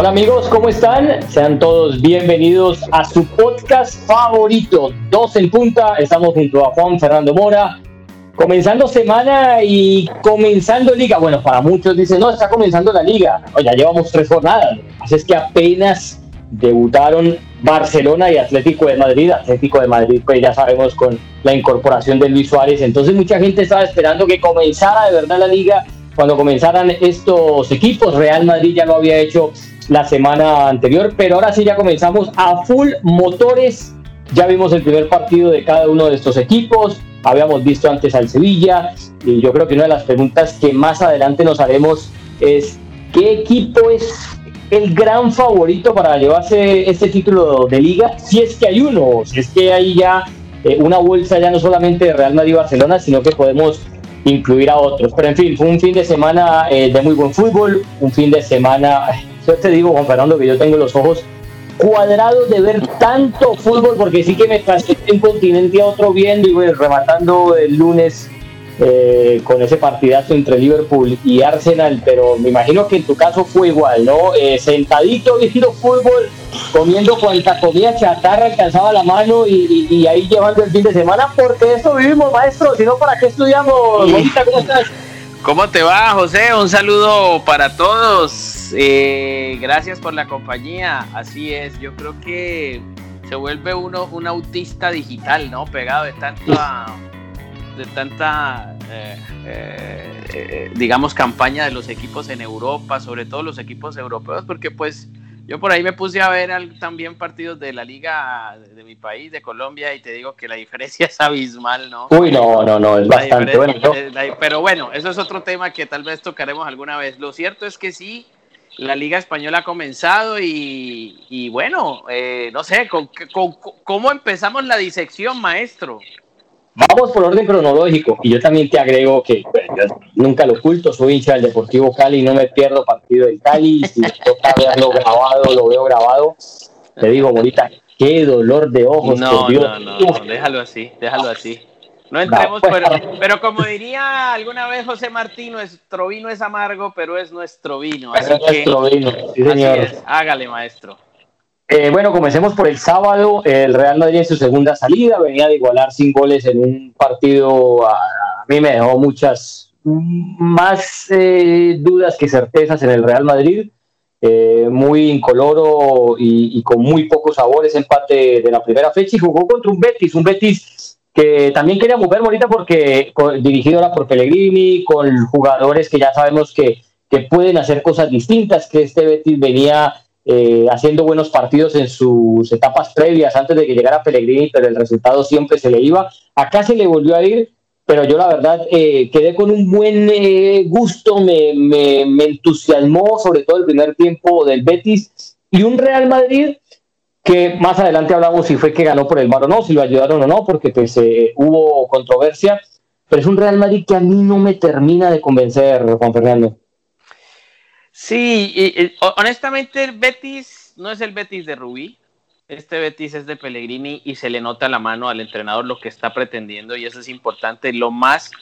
Hola amigos, ¿cómo están? Sean todos bienvenidos a su podcast favorito, Dos en Punta. Estamos junto a Juan Fernando Mora, comenzando semana y comenzando liga. Bueno, para muchos dicen, no, está comenzando la liga. Oye, ya llevamos tres jornadas. Así es que apenas debutaron Barcelona y Atlético de Madrid. Atlético de Madrid, pues ya sabemos con la incorporación de Luis Suárez. Entonces mucha gente estaba esperando que comenzara de verdad la liga cuando comenzaran estos equipos. Real Madrid ya lo había hecho la semana anterior, pero ahora sí ya comenzamos a full motores. Ya vimos el primer partido de cada uno de estos equipos, habíamos visto antes al Sevilla y yo creo que una de las preguntas que más adelante nos haremos es ¿qué equipo es el gran favorito para llevarse este título de liga? Si es que hay uno, si es que hay ya eh, una bolsa ya no solamente de Real Madrid Barcelona, sino que podemos incluir a otros. Pero en fin, fue un fin de semana eh, de muy buen fútbol, un fin de semana yo te digo, Juan Fernando, que yo tengo los ojos cuadrados de ver tanto fútbol, porque sí que me pasé de un continente a otro viendo y voy rematando el lunes eh, con ese partidazo entre Liverpool y Arsenal, pero me imagino que en tu caso fue igual, ¿no? Eh, sentadito viendo fútbol, comiendo cuanta comida chatarra alcanzaba la mano y, ahí llevando el fin de semana, porque eso vivimos, maestro, si no, ¿para qué estudiamos? ¿cómo estás? ¿Cómo te va, José? Un saludo para todos. Eh, gracias por la compañía. Así es, yo creo que se vuelve uno un autista digital, ¿no? Pegado de tanta, de tanta, eh, eh, digamos, campaña de los equipos en Europa, sobre todo los equipos europeos, porque pues yo por ahí me puse a ver también partidos de la liga de, mi país, de Colombia, y te digo que la diferencia es abismal, ¿no? Uy, no, no, no, es bastante bueno. pero bueno, eso es otro tema que tal vez tocaremos alguna vez. Lo cierto es que sí, la liga española ha comenzado y, bueno, eh, no sé, ¿cómo empezamos la disección, maestro? Vamos por orden cronológico y yo también te agrego que nunca lo oculto, soy hincha del Deportivo Cali, no me pierdo partido del Cali, si me toca verlo grabado, lo veo grabado. Te digo, bonita, qué dolor de ojos. No, no, no, déjalo así, déjalo así. No entremos, pues, pero, como diría alguna vez José Martín, nuestro vino es amargo, pero es nuestro vino. es nuestro vino, sí, señor. Hágale, maestro. Eh, bueno, comencemos por el sábado. El Real Madrid en su segunda salida venía de igualar sin goles en un partido. A, mí me dejó muchas más eh, dudas que certezas en el Real Madrid. Eh, muy incoloro y, con muy pocos sabores empate de la primera fecha y jugó contra un Betis, un Betis que también quería mover ahorita porque dirigido ahora por Pellegrini, con jugadores que ya sabemos que, que pueden hacer cosas distintas, que este Betis venía eh, haciendo buenos partidos en sus etapas previas antes de que llegara Pellegrini, pero el resultado siempre se le iba. Acá se le volvió a ir, pero yo la verdad eh, quedé con un buen eh, gusto, me, me, entusiasmó sobre todo el primer tiempo del Betis y un Real Madrid que más adelante hablamos si fue que ganó por el mar o no, si lo ayudaron o no, porque pues hubo controversia, pero es un Real Madrid que a mí no me termina de convencer, Juan Fernando. Sí, y, honestamente el Betis no es el Betis de Rubí. Este Betis es de Pellegrini y se le nota la mano al entrenador lo que está pretendiendo y eso es importante. Lo más,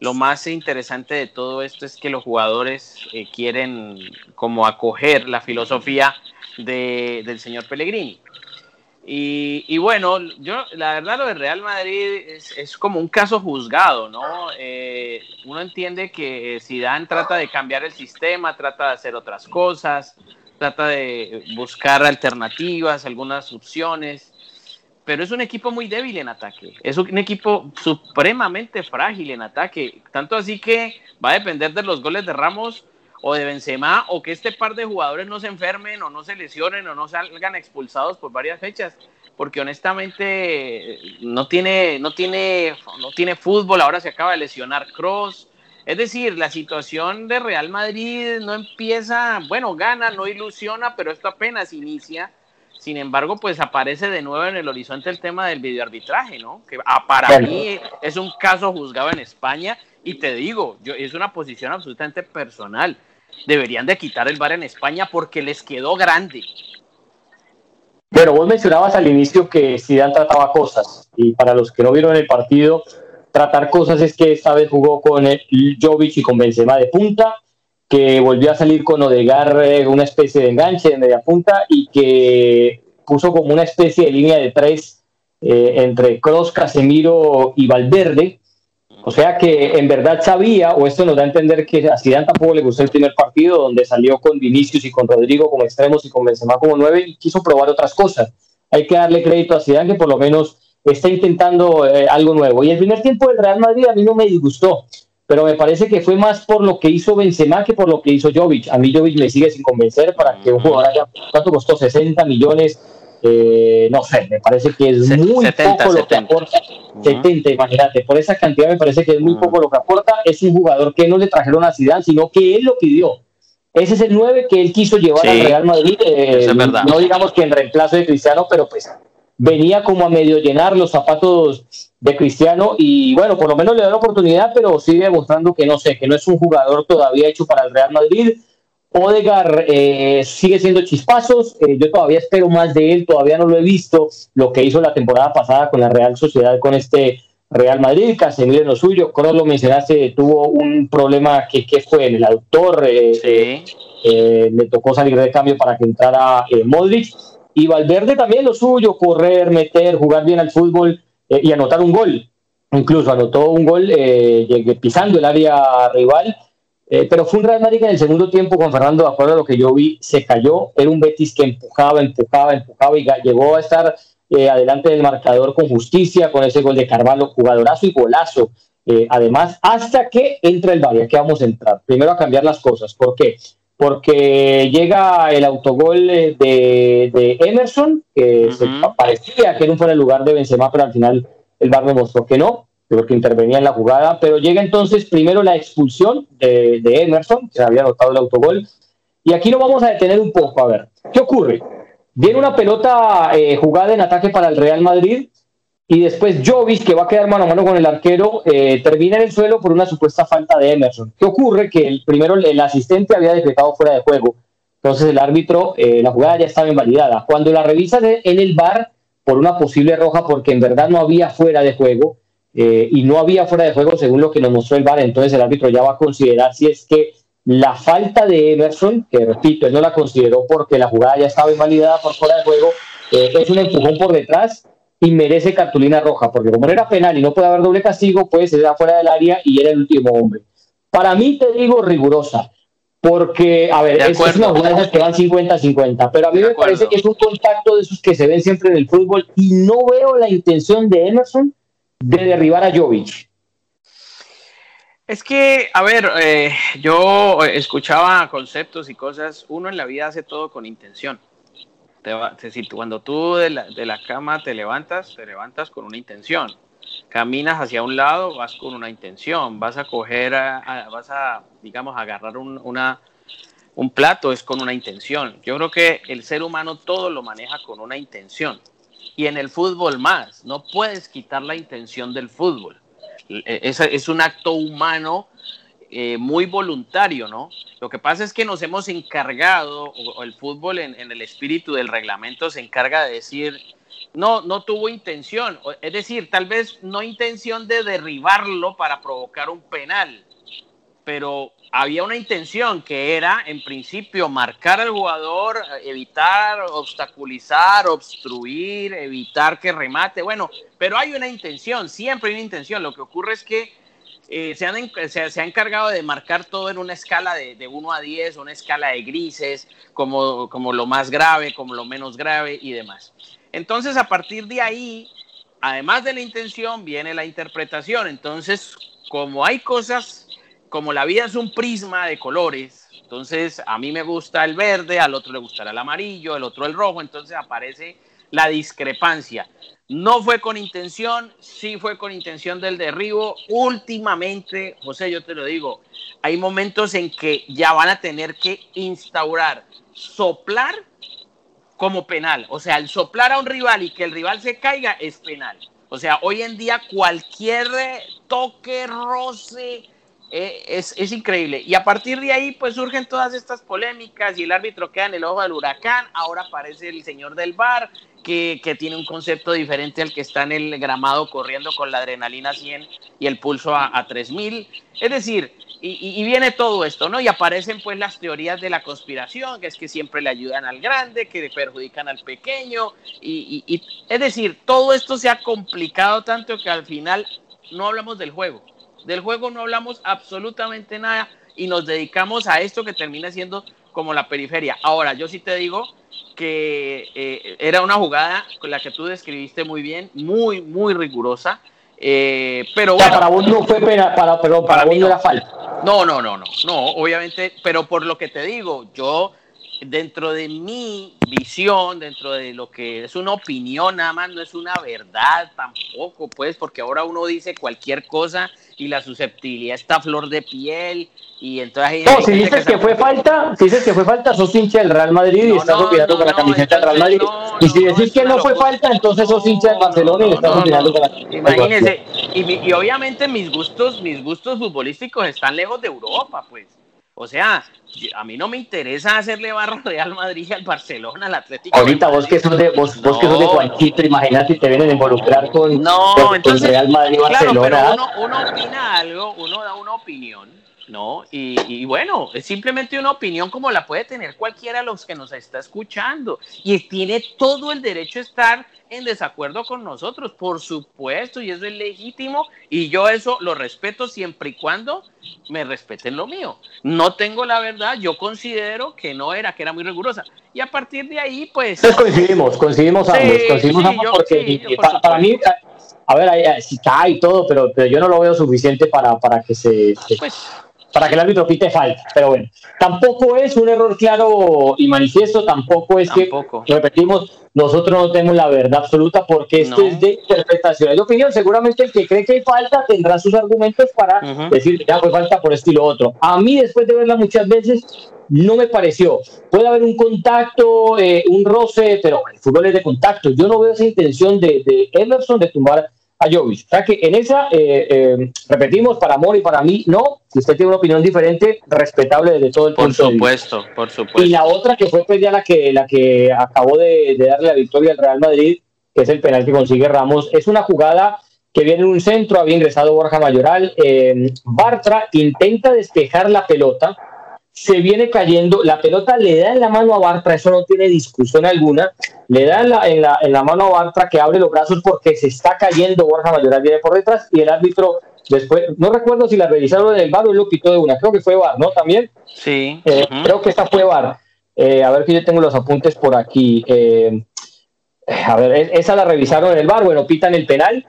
lo más interesante de todo esto es que los jugadores eh, quieren como acoger la filosofía de, del señor Pellegrini. Y, bueno, yo la verdad lo de Real Madrid es, como un caso juzgado, ¿no? Eh, uno entiende que Zidane trata de cambiar el sistema, trata de hacer otras cosas, trata de buscar alternativas, algunas opciones, pero es un equipo muy débil en ataque, es un equipo supremamente frágil en ataque, tanto así que va a depender de los goles de Ramos o de Benzema o que este par de jugadores no se enfermen o no se lesionen o no salgan expulsados por varias fechas porque honestamente no tiene no tiene no tiene fútbol ahora se acaba de lesionar Cross es decir la situación de Real Madrid no empieza bueno gana no ilusiona pero esto apenas inicia. Sin embargo, pues aparece de nuevo en el horizonte el tema del videoarbitraje, ¿no? Que ah, para mí es un caso juzgado en España y te digo, yo, es una posición absolutamente personal deberían de quitar el bar en España porque les quedó grande. Pero vos mencionabas al inicio que Zidane trataba cosas y para los que no vieron el partido, tratar cosas es que esta vez jugó con el Jovic y con Benzema de punta, que volvió a salir con Odegar eh, una especie de enganche de media punta y que puso como una especie de línea de tres eh, entre Cross, Casemiro y Valverde. O sea que en verdad sabía, o esto nos da a entender que a Zidane tampoco le gustó el primer partido, donde salió con Vinicius y con Rodrigo como extremos y con Benzema como nueve y quiso probar otras cosas. Hay que darle crédito a Zidane que por lo menos está intentando eh, algo nuevo. Y el primer tiempo del Real Madrid a mí no me disgustó pero me parece que fue más por lo que hizo Benzema que por lo que hizo Jovic. A mí Jovic me sigue sin convencer para que un jugador haya, ¿cuánto costó? 60 millones, eh, no sé, me parece que es muy poco lo que aporta. 70, imagínate, por esa cantidad me parece que es muy poco lo que aporta. Es un jugador que no le trajeron a Zidane, sino que él lo pidió. Ese es el 9 que él quiso llevar al Real Madrid. Eh, no digamos que en reemplazo de Cristiano, pero pues venía como a medio llenar los zapatos de Cristiano y bueno, por lo menos le da la oportunidad, pero sigue demostrando que no sé, que no es un jugador todavía hecho para el Real Madrid. Odegar eh, sigue siendo chispazos, eh, yo todavía espero más de él, todavía no lo he visto, lo que hizo la temporada pasada con la Real Sociedad, con este Real Madrid, Casemiro en lo suyo, Kroos lo mencionaste, tuvo un problema que, que fue en el autor, eh, le tocó salir de cambio para que entrara Modric, y Valverde también lo suyo, correr, meter, jugar bien al fútbol y anotar un gol. Incluso anotó un gol pisando el área rival. Eh, pero fue un Real Madrid que en el segundo tiempo, con Fernando, de acuerdo a lo que yo vi, se cayó. Era un Betis que empujaba, empujaba, empujaba y llegó a estar adelante del marcador con justicia, con ese gol de Carvalho, jugadorazo y golazo. además, hasta que entra el Valle, que vamos a entrar. Primero a cambiar las cosas. ¿Por qué? porque llega el autogol de, de Emerson, que parecía que no fuera el lugar de Benzema, pero al final el VAR demostró que no, que intervenía en la jugada, pero llega entonces primero la expulsión de, Emerson, que había anotado el autogol, y aquí lo vamos a detener un poco, a ver, ¿qué ocurre? Viene una pelota eh, jugada en ataque para el Real Madrid, y después Jovis, que va a quedar mano a mano con el arquero, eh, termina en el suelo por una supuesta falta de Emerson. ¿Qué ocurre? Que el primero el asistente había decretado fuera de juego. Entonces el árbitro, eh, la jugada ya estaba invalidada. Cuando la revisa en el bar por una posible roja, porque en verdad no había fuera de juego, eh, y no había fuera de juego según lo que nos mostró el bar, entonces el árbitro ya va a considerar si es que la falta de Emerson, que repito, él no la consideró porque la jugada ya estaba invalidada por fuera de juego, es un empujón por detrás y merece cartulina roja, porque como era penal y no puede haber doble castigo, pues se da fuera del área y era el último hombre. Para mí te digo rigurosa, porque, a ver, es, una jugada que van 50-50, pero a mí me parece que es un contacto de esos que se ven siempre en el fútbol y no veo la intención de Emerson de derribar a Jovic. Es que, a ver, eh, yo escuchaba conceptos y cosas, uno en la vida hace todo con intención. Te cuando tú de la, de la cama te levantas, te levantas con una intención. Caminas hacia un lado, vas con una intención. Vas a coger, vas a, digamos, agarrar un, una, un plato, es con una intención. Yo creo que el ser humano todo lo maneja con una intención. Y en el fútbol más, no puedes quitar la intención del fútbol. E, es, es un acto humano eh, muy voluntario, ¿no? Lo que pasa es que nos hemos encargado, o, el fútbol en, el espíritu del reglamento se encarga de decir, no, no tuvo intención, es decir, tal vez no intención de derribarlo para provocar un penal, pero había una intención que era, en principio, marcar al jugador, evitar, obstaculizar, obstruir, evitar que remate. Bueno, pero hay una intención, siempre hay una intención. Lo que ocurre es que eh, se, han, se, ha encargado de marcar todo en una escala de, de 1 a 10, una escala de grises, como, como lo más grave, como lo menos grave y demás. Entonces, a partir de ahí, además de la intención, viene la interpretación. Entonces, como hay cosas, como la vida es un prisma de colores, entonces a mí me gusta el verde, al otro le gustará el amarillo, el otro el rojo, entonces aparece la discrepancia. No fue con intención, sí fue con intención del derribo. Últimamente, José, yo te lo digo, hay momentos en que ya van a tener que instaurar soplar como penal. O sea, el soplar a un rival y que el rival se caiga es penal. O sea, hoy en día cualquier toque, roce, eh, es, es, increíble. Y a partir de ahí, pues surgen todas estas polémicas y el árbitro queda en el ojo del huracán. Ahora aparece el señor del bar que, que, tiene un concepto diferente al que está en el gramado corriendo con la adrenalina 100 y el pulso a, a 3000. Es decir, y, viene todo esto, ¿no? Y aparecen pues las teorías de la conspiración, que es que siempre le ayudan al grande, que le perjudican al pequeño, y, y es decir, todo esto se ha complicado tanto que al final no hablamos del juego. Del juego no hablamos absolutamente nada y nos dedicamos a esto que termina siendo como la periferia. Ahora, yo sí te digo que eh, era una jugada con la que tú describiste muy bien, muy, muy rigurosa. Eh, pero para vos no fue pena, para, pero para, vos no era falta. No, no, no, no, no, obviamente, pero por lo que te digo, yo dentro de mi visión, dentro de lo que es una opinión, nada más no es una verdad tampoco, pues, porque ahora uno dice cualquier cosa y la susceptibilidad está a flor de piel y entonces no, si dices que, fue falta, si dices que fue falta, sos hincha del Real Madrid y estás opinando con la camiseta del Real Madrid. y si decís que no fue falta, entonces sos hincha del Barcelona y estás opinando con la Imagínese, y, y obviamente mis gustos, mis gustos futbolísticos están lejos de Europa, pues. O sea, a mí no me interesa hacerle barra al Real Madrid al Barcelona, al Atlético. Ahorita vos que sos de vos, vos que sos de Juanquito, imagínate te vienen a involucrar con, no, entonces, Real Madrid y Barcelona. Claro, pero uno, uno opina algo, uno da una opinión, ¿no? Y, y, bueno, es simplemente una opinión como la puede tener cualquiera de los que nos está escuchando. Y tiene todo el derecho a estar en desacuerdo con nosotros, por supuesto, y eso es legítimo, y yo eso lo respeto siempre y cuando me respeten lo mío. No tengo la verdad, yo considero que no era, que era muy rigurosa. Y a partir de ahí, pues... coincidimos, coincidimos ambos, coincidimos ambos porque para, mí, a ver, sí cae y todo, pero, pero yo no lo veo suficiente para, para que se... Pues, para que el árbitro pite falta. Pero bueno, tampoco es un error claro y manifiesto, tampoco es que, repetimos, nosotros no tenemos la verdad absoluta porque esto es de interpretación, de opinión. Seguramente el que cree que hay falta tendrá sus argumentos para decir que ya fue falta por esto y lo otro. A mí, después de verla muchas veces, no me pareció. Puede haber un contacto, eh, un roce, pero el fútbol es de contacto. Yo no veo esa intención de, de Emerson de tumbar a Jovic. O sea que en esa, eh, eh, repetimos, para Amor y para mí, no. Si usted tiene una opinión diferente, respetable desde todo el por supuesto, Por supuesto, Y la otra que fue pues ya la que, la que acabó de, darle la victoria al Real Madrid, que es el penal que consigue Ramos, es una jugada que viene en un centro, había ingresado Borja Mayoral. Eh, Bartra intenta despejar la pelota se viene cayendo, la pelota le da en la mano a Bartra, eso no tiene discusión alguna, le da en la, en la, en la mano a Bartra que abre los brazos porque se está cayendo, Borja Mayoral viene por detrás y el árbitro después, no recuerdo si la revisaron en el bar o lo quitó de una, creo que fue bar, ¿no? También. Sí. Eh, creo que esta fue bar. Eh, a ver que yo tengo los apuntes por aquí. Eh, a ver, esa la revisaron en el bar, bueno, pitan el penal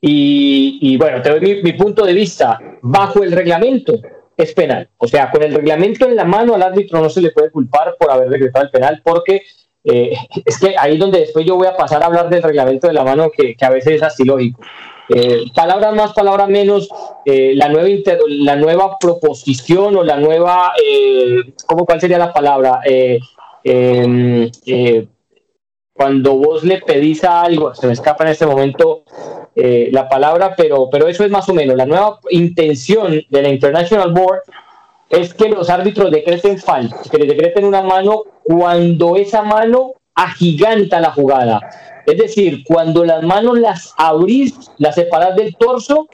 y, y bueno, te doy mi, mi punto de vista. Bajo el reglamento, es penal. O sea, con el reglamento en la mano al árbitro no se le puede culpar por haber decretado el penal porque eh, es que ahí donde después yo voy a pasar a hablar del reglamento de la mano que, a veces es así lógico. Eh, palabras más, palabras menos, eh, la, nueva la nueva proposición o la nueva, ¿cómo, ¿cuál sería la palabra? Cuando vos le pedís a algo, se me escapa en este momento eh, la palabra, pero, pero eso es más o menos. La nueva intención de la International Board es que los árbitros decreten falta, que le decreten una mano cuando esa mano agiganta la jugada. Es decir, cuando las manos las abrís, las separás del torso,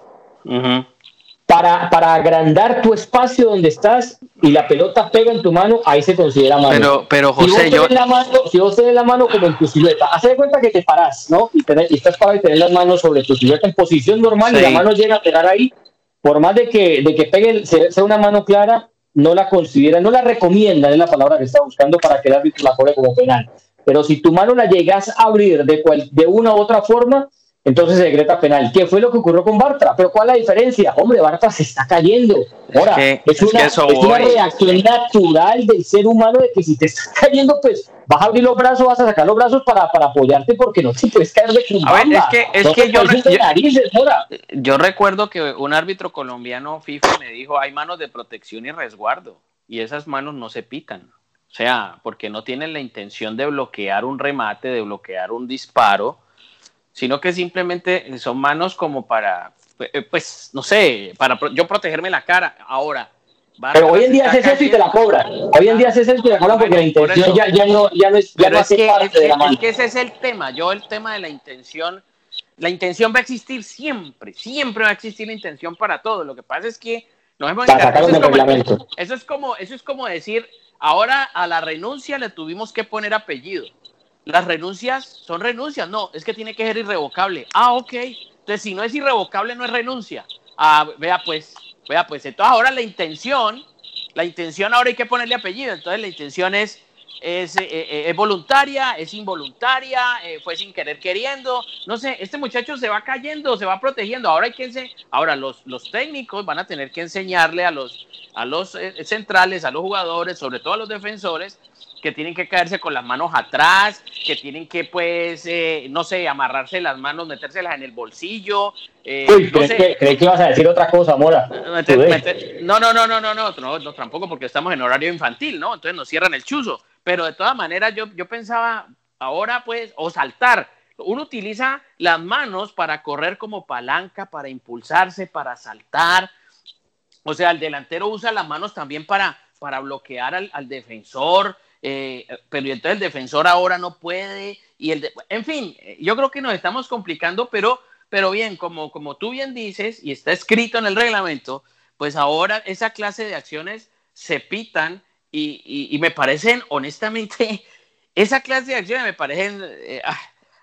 para, para agrandar tu espacio donde estás y la pelota pega en tu mano, ahí se considera mano. Pero, pero José, si vos yo. La mano, si vos tenés la mano como en tu silueta, haz de cuenta que te parás, ¿no? Y, y estás para tener las manos sobre tu silueta en posición normal y la mano llega a pegar ahí, por más de que, de que pegue, sea una mano clara, no la considera, no la recomienda, es la palabra que está buscando para que el árbitro la cobre como penal. Pero si tu mano la llegas a abrir de, cual, de una u otra forma, entonces se decreta penal. ¿Qué fue lo que ocurrió con Bartra? Pero ¿cuál es la diferencia? Hombre, Bartra se está cayendo. Ahora, es, una, reacción natural del ser humano de que si te estás cayendo, pues vas a abrir los brazos, vas a sacar los brazos para, para apoyarte porque no te puedes caer de A ver, es que, es que yo, yo, recuerdo que un árbitro colombiano FIFA me dijo, hay manos de protección y resguardo y esas manos no se pican. O sea, porque no tienen la intención de bloquear un remate, de bloquear un disparo, sino que simplemente son manos como para, eh, pues, no sé, para yo protegerme la cara. Ahora, pero hoy en día haces eso y te la cobra. Hoy en día haces eso y te la cobra porque la intención ya, ya, no, ya no es, ya no es que, parte de la mano. Es que ese es el tema. Yo el tema de la intención, la intención va a existir siempre, siempre va a existir la intención para todo. Lo que pasa es que Nos hemos encargado. Eso, es como, eso es como decir, ahora a la renuncia le tuvimos que poner apellido. Las renuncias son renuncias, no, es que tiene que ser irrevocable. Ah, ok. Entonces, si no es irrevocable, no es renuncia. Ah, vea pues, vea pues. Entonces, ahora la intención, la intención ahora hay que ponerle apellido. Entonces, la intención es es, eh, eh, es, voluntaria, es involuntaria, eh, fue sin querer queriendo. No sé, este muchacho se va cayendo, se va protegiendo. Ahora hay que ahora los, los técnicos van a tener que enseñarle a los, a los centrales, a los jugadores, sobre todo a los defensores, que tienen que caerse con las manos atrás, que tienen que, pues, no sé, amarrarse las manos, metérselas en el bolsillo. Uy, no que, creí que ibas a decir otra cosa, Mora? no, no, no, no, no, no, no, no, tampoco porque estamos en horario infantil, ¿no? Entonces nos cierran el chuzo. Pero de todas maneras, yo, yo pensaba, ahora pues, o saltar. Uno utiliza las manos para correr como palanca, para impulsarse, para saltar. O sea, el delantero usa las manos también para, para bloquear al, defensor. Eh, pero entonces el defensor ahora no puede. Y el en fin, yo creo que nos estamos complicando, pero, pero bien, como, como tú bien dices, y está escrito en el reglamento, pues ahora esa clase de acciones se pitan y, me parecen, honestamente, esa clase de acciones me parecen eh, ah,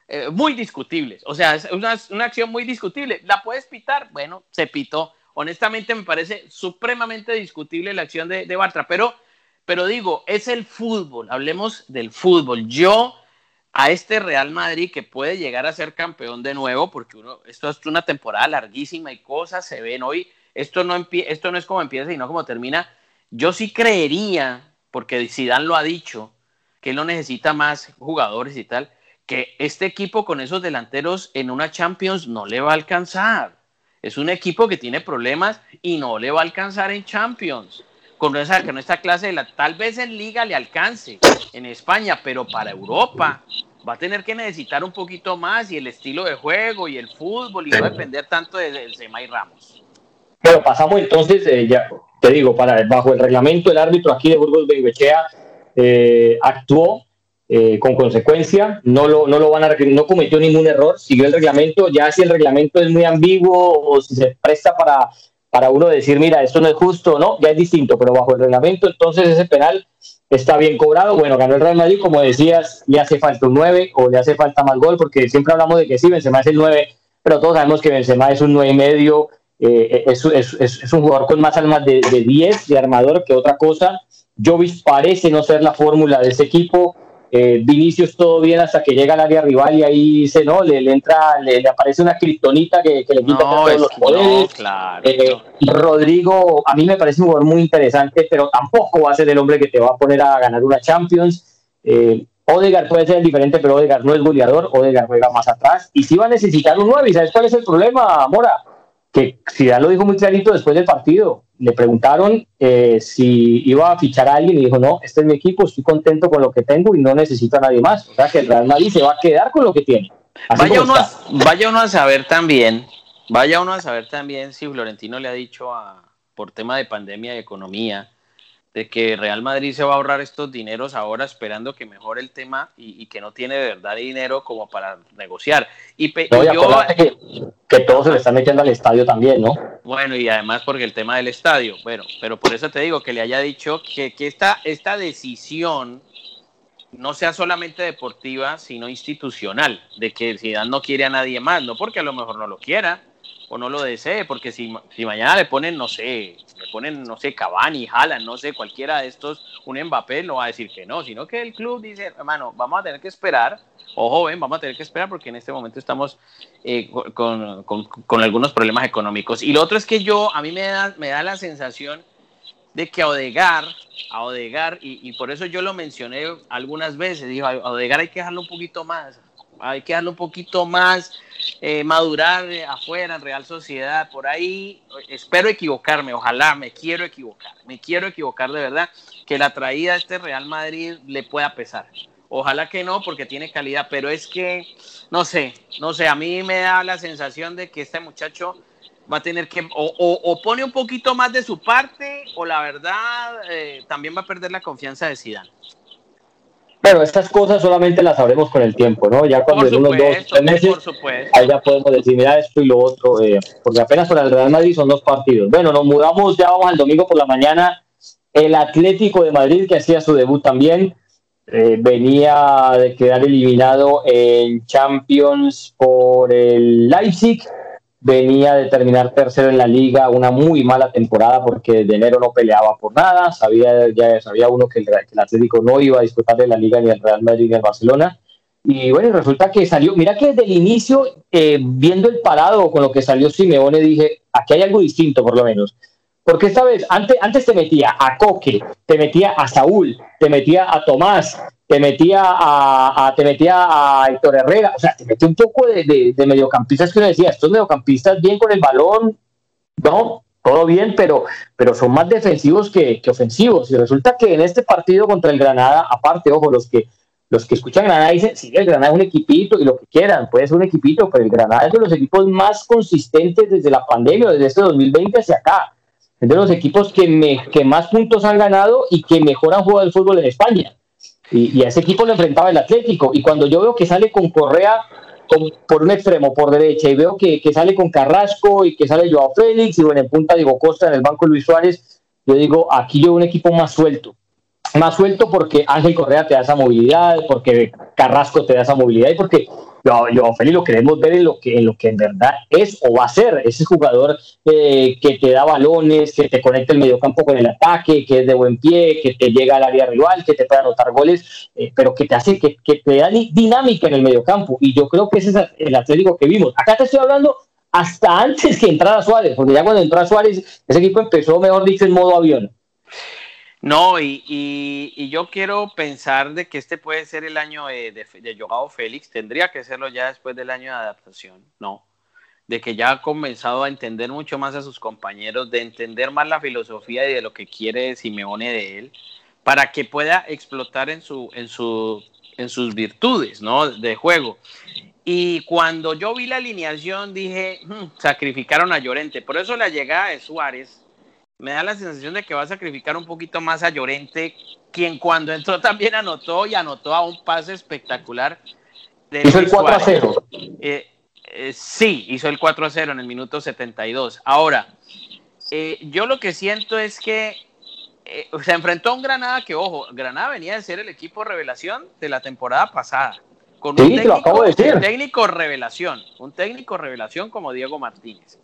eh, muy discutibles. O sea, es una, acción muy discutible. ¿La puedes pitar? Bueno, se pitó. Honestamente me parece supremamente discutible la acción de, de Bartra, pero, pero digo, es el fútbol, hablemos del fútbol. Yo a este Real Madrid que puede llegar a ser campeón de nuevo, porque uno, esto es una temporada larguísima y cosas se ven hoy, esto no, esto no es como empieza, sino como termina yo sí creería, porque Zidane lo ha dicho, que él no necesita más jugadores y tal, que este equipo con esos delanteros en una Champions no le va a alcanzar. Es un equipo que tiene problemas y no le va a alcanzar en Champions. Con esa, con esta clase de la, tal vez en Liga le alcance en España, pero para Europa va a tener que necesitar un poquito más y el estilo de juego y el fútbol y no depender tanto de, de y Ramos. Bueno, pasamos entonces, eh, ya, te digo, para, bajo el reglamento, el árbitro aquí de Burgos Benguechea eh, actuó eh, con consecuencia, no lo, no lo van a no cometió ningún error, siguió el reglamento, ya si el reglamento es muy ambiguo o si se presta para, para uno decir, mira, esto no es justo, no, ya es distinto, pero bajo el reglamento entonces ese penal está bien cobrado, bueno, ganó el Real Madrid, como decías, le hace falta un 9 o le hace falta más gol, porque siempre hablamos de que sí, Benzema es el 9, pero todos sabemos que Benzema es un 9 y medio, eh, es, es, es, un jugador con más almas de, de 10, de armador que otra cosa. Jovis parece no ser la fórmula de ese equipo. Eh, Vinicius todo bien hasta que llega al área rival y ahí dice, no, le, le entra, le, aparece una criptonita que, que, le quita todos los poderes. Eh, Rodrigo, a mí me parece un jugador muy interesante, pero tampoco va a ser el hombre que te va a poner a ganar una Champions. Eh, Odegaard puede ser diferente, pero Odegaard no es goleador, Odegaard juega más atrás y sí va a necesitar un 9. ¿Y sabes cuál es el problema, Mora? Que Zidane lo dijo muy clarito después del partido. Le preguntaron eh, si iba a fichar a alguien y dijo, no, este es mi equipo, estoy contento con lo que tengo y no necesito a nadie más. O sea que el Real Madrid se va a quedar con lo que tiene. Vaya uno, a, vaya uno, a, saber también, vaya uno a saber también si Florentino le ha dicho a, por tema de pandemia y economía, de que Real Madrid se va a ahorrar estos dineros ahora esperando que mejore el tema y, que no tiene de verdad dinero como para negociar. Y, que, que todo se le está metiendo al estadio también, ¿no? Bueno, y además porque el tema del estadio, bueno, pero por eso te digo que le haya dicho que, que esta, esta decisión no sea solamente deportiva, sino institucional, de que Zidane no quiere a nadie más, no porque a lo mejor no lo quiera, o no lo desee, porque si, si mañana le ponen, no sé, le ponen, no sé, Cavani, Jalan, no sé, cualquiera de estos, un Mbappé, no va a decir que no, sino que el club dice, hermano, vamos a tener que esperar, o joven, vamos a tener que esperar porque en este momento estamos eh, con, con, algunos problemas económicos. Y lo otro es que yo, a mí me da, me da la sensación de que a Odegar, a Odegar, y, y por eso yo lo mencioné algunas veces, digo, a Odegar hay que dejarlo un poquito más, hay que darle un poquito más, eh, madurar eh, afuera en Real Sociedad, por ahí. Espero equivocarme, ojalá, me quiero equivocar, me quiero equivocar de verdad, que la traída de este Real Madrid le pueda pesar. Ojalá que no, porque tiene calidad, pero es que, no sé, no sé, a mí me da la sensación de que este muchacho va a tener que, o, pone un poquito más de su parte, o la verdad, eh, también va a perder la confianza de Zidane. Pero estas cosas solamente las sabremos con el tiempo, ¿no? Ya cuando en unos dos tres meses, ahí ya podemos decir, mira esto y lo otro, eh, porque apenas para el Real Madrid son dos partidos. Bueno, nos mudamos, ya vamos al domingo por la mañana. El Atlético de Madrid, que hacía su debut también, eh, venía de quedar eliminado en Champions por el Leipzig venía de terminar tercero en la liga, una muy mala temporada porque de enero no peleaba por nada, sabía, ya sabía uno que el, Atlético no iba a disputar de la liga ni el Real Madrid ni el Barcelona. Y bueno, resulta que salió, mira que desde el inicio, eh, viendo el parado con lo que salió Simeone, dije, aquí hay algo distinto por lo menos. Porque esta vez, antes, antes te metía a Coque, te metía a Saúl, te metía a Tomás, te metía a, te metía a Héctor Herrera, o sea, te metía un poco de, de, mediocampistas que uno decía, estos mediocampistas bien con el balón, no, todo bien, pero, pero son más defensivos que, que, ofensivos. Y resulta que en este partido contra el Granada, aparte, ojo, los que, los que escuchan Granada dicen, sí, el Granada es un equipito y lo que quieran, puede ser un equipito, pero el Granada es de los equipos más consistentes desde la pandemia, desde este 2020 hacia acá. Es de los equipos que, me, que más puntos han ganado y que mejor han jugado el fútbol en España. Y, a ese equipo lo enfrentaba el Atlético. Y cuando yo veo que sale con Correa por un extremo, por derecha, y veo que, sale con Carrasco y que sale Joao Félix, y bueno, en punta digo Costa, en el banco Luis Suárez, yo digo, aquí yo veo un equipo más suelto. Más suelto porque Ángel Correa te da esa movilidad, porque Carrasco te da esa movilidad y porque yo, Félix, lo queremos ver en lo, que, en lo que en verdad es o va a ser ese jugador eh, que te da balones, que te conecta el mediocampo con el ataque, que es de buen pie, que te llega al área rival, que te puede anotar goles, eh, pero que te hace, que, que, te da dinámica en el mediocampo. Y yo creo que ese es el Atlético que vimos. Acá te estoy hablando hasta antes que entrara Suárez, porque ya cuando entró Suárez, ese equipo empezó, mejor dicho, en modo avión. No, y, yo quiero pensar de que este puede ser el año de, de, Joao Félix, tendría que serlo ya después del año de adaptación, no, de que ya ha comenzado a entender mucho más a sus compañeros, de entender más la filosofía y de lo que quiere Simeone de él, para que pueda explotar en, su, en, su, en sus virtudes ¿no? de juego. Y cuando yo vi la alineación dije, hmm, sacrificaron a Llorente, por eso la llegada de Suárez me da la sensación de que va a sacrificar un poquito más a Llorente, quien cuando entró también anotó y anotó a un pase espectacular. hizo el 4 a 0. Eh, eh, sí, hizo el 4 a 0 en el minuto 72. Ahora, eh, yo lo que siento es que se enfrentó a un Granada que, ojo, Granada venía de ser el equipo revelación de la temporada pasada. Con un, técnico, un técnico revelación, un técnico revelación como Diego Martínez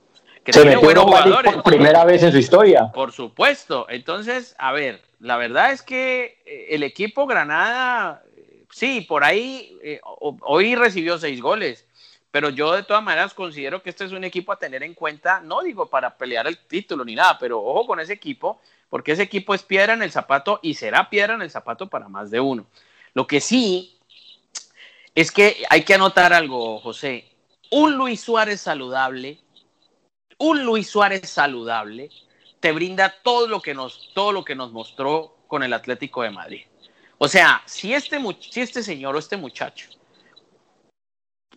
que se tiene buenos jugadores. Por primera vez en su historia. Por supuesto. Entonces, a ver, la verdad es que eh, el equipo Granada, eh, sí, por ahí, eh, hoy recibió seis goles, pero yo de todas maneras considero que este es un equipo a tener en cuenta, no digo para pelear el título ni nada, pero ojo con ese equipo, porque ese equipo es piedra en el zapato y será piedra en el zapato para más de uno. Lo que sí es que hay que anotar algo, José. Un Luis Suárez saludable un Luis Suárez saludable te brinda todo lo que nos, todo lo que nos mostró con el Atlético de Madrid. O sea, si este, si este señor o este muchacho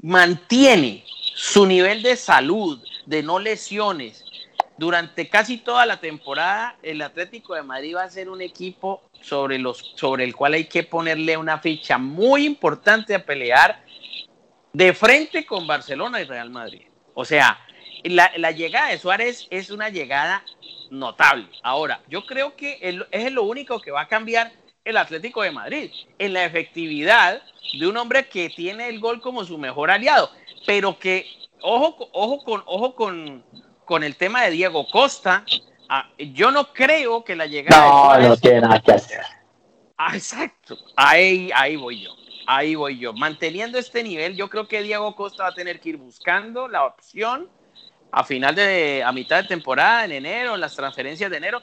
mantiene su nivel de salud, de no lesiones, durante casi toda la temporada, el Atlético de Madrid va a ser un equipo sobre, los, sobre el cual hay que ponerle una ficha muy importante a pelear de frente con Barcelona y Real Madrid. O sea, la, llegada de Suárez es una llegada notable. Ahora, yo creo que es lo único que va a cambiar el Atlético de Madrid, en la efectividad de un hombre que tiene el gol como su mejor aliado, pero que, ojo, ojo, con, ojo con, con el tema de Diego Costa, ah, yo no creo que la llegada... No, de Suárez, no tiene nada que hacer. Ah, exacto, ahí, ahí voy yo. Ahí voy yo. Manteniendo este nivel, yo creo que Diego Costa va a tener que ir buscando la opción a final de, a mitad de temporada, en enero, en las transferencias de enero,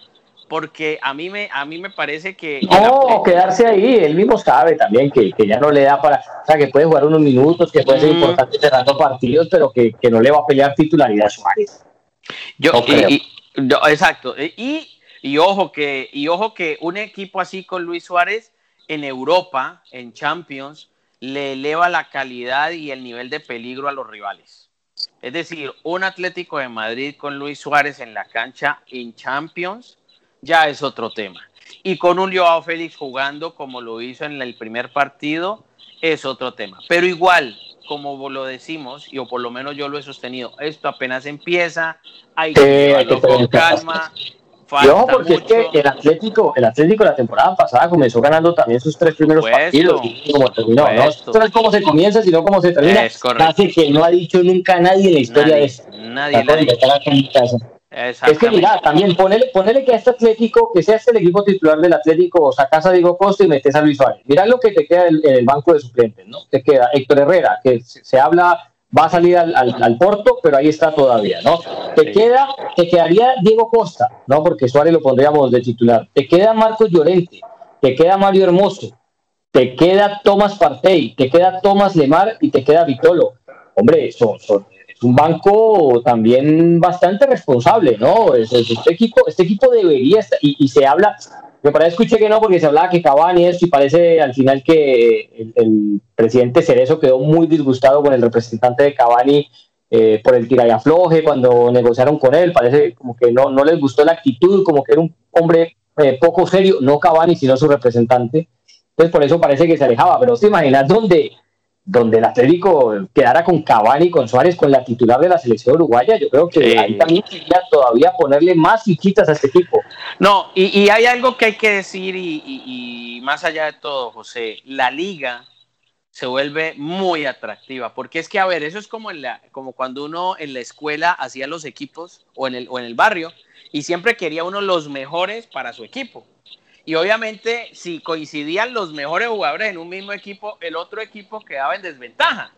porque a mí me, a mí me parece que... No, quedarse ahí, él mismo sabe también que, ya no le da para, o sea, que puede jugar unos minutos, que puede ser mm. importante cerrando partidos, pero que, no le va a pelear titularidad a Suárez. Yo, exacto, y, y, ojo que, y ojo que un equipo así con Luis Suárez en Europa, en Champions, le eleva la calidad y el nivel de peligro a los rivales. Es decir, un Atlético de Madrid con Luis Suárez en la cancha en Champions ya es otro tema. y con un Joao Félix jugando como lo hizo en el primer partido, es otro tema. Pero igual, como lo decimos, y o por lo menos yo lo he sostenido, esto apenas empieza, hay que llevarlo con calma. No, porque es que el Atlético, el Atlético la temporada pasada comenzó ganando también sus tres primeros partidos. Y como terminó, ¿no? Es cómo se comienza, sino cómo se termina. Es Casi que no ha dicho nunca nadie en la historia de esto. Nadie, nadie. Es que mira, también ponele, ponele que a este Atlético, que sea este el equipo titular del Atlético, sacas a Diego Costa y metes a Luis Suárez. Mira lo que te queda en, el banco de suplentes, ¿no? Te queda Héctor Herrera, que se, habla, va a salir al, al, Porto, pero ahí está todavía, ¿no? Te queda, te quedaría Diego Costa, ¿no? Porque Suárez lo pondríamos de titular. Te queda Marcos Llorente, te queda Mario Hermoso, te queda Tomás Partey, te queda Tomás Lemar y te queda Vitolo. Hombre, son, son un banco también bastante responsable, ¿no? Este equipo, este equipo debería estar, y, se habla, me parece escuché que no, porque se hablaba que Cavani esto y parece al final que el, presidente Cerezo quedó muy disgustado con el representante de Cavani eh, por el tira y cuando negociaron con él, parece como que no, no les gustó la actitud, como que era un hombre eh, poco serio, no Cavani, sino su representante. Entonces por eso parece que se alejaba, pero te imaginas dónde donde el Atlético quedara con Cavani y con Suárez con la titular de la selección uruguaya, yo creo que ahí también sería todavía ponerle más fichitas a este equipo. No, y, hay algo que hay que decir y, más allá de todo, José, la liga se vuelve muy atractiva, porque es que, a ver, eso es como, en la, como cuando uno en la escuela hacía los equipos o en, el, o en el barrio y siempre quería uno los mejores para su equipo. Y obviamente, si coincidían los mejores jugadores en un mismo equipo, el otro equipo quedaba en desventaja.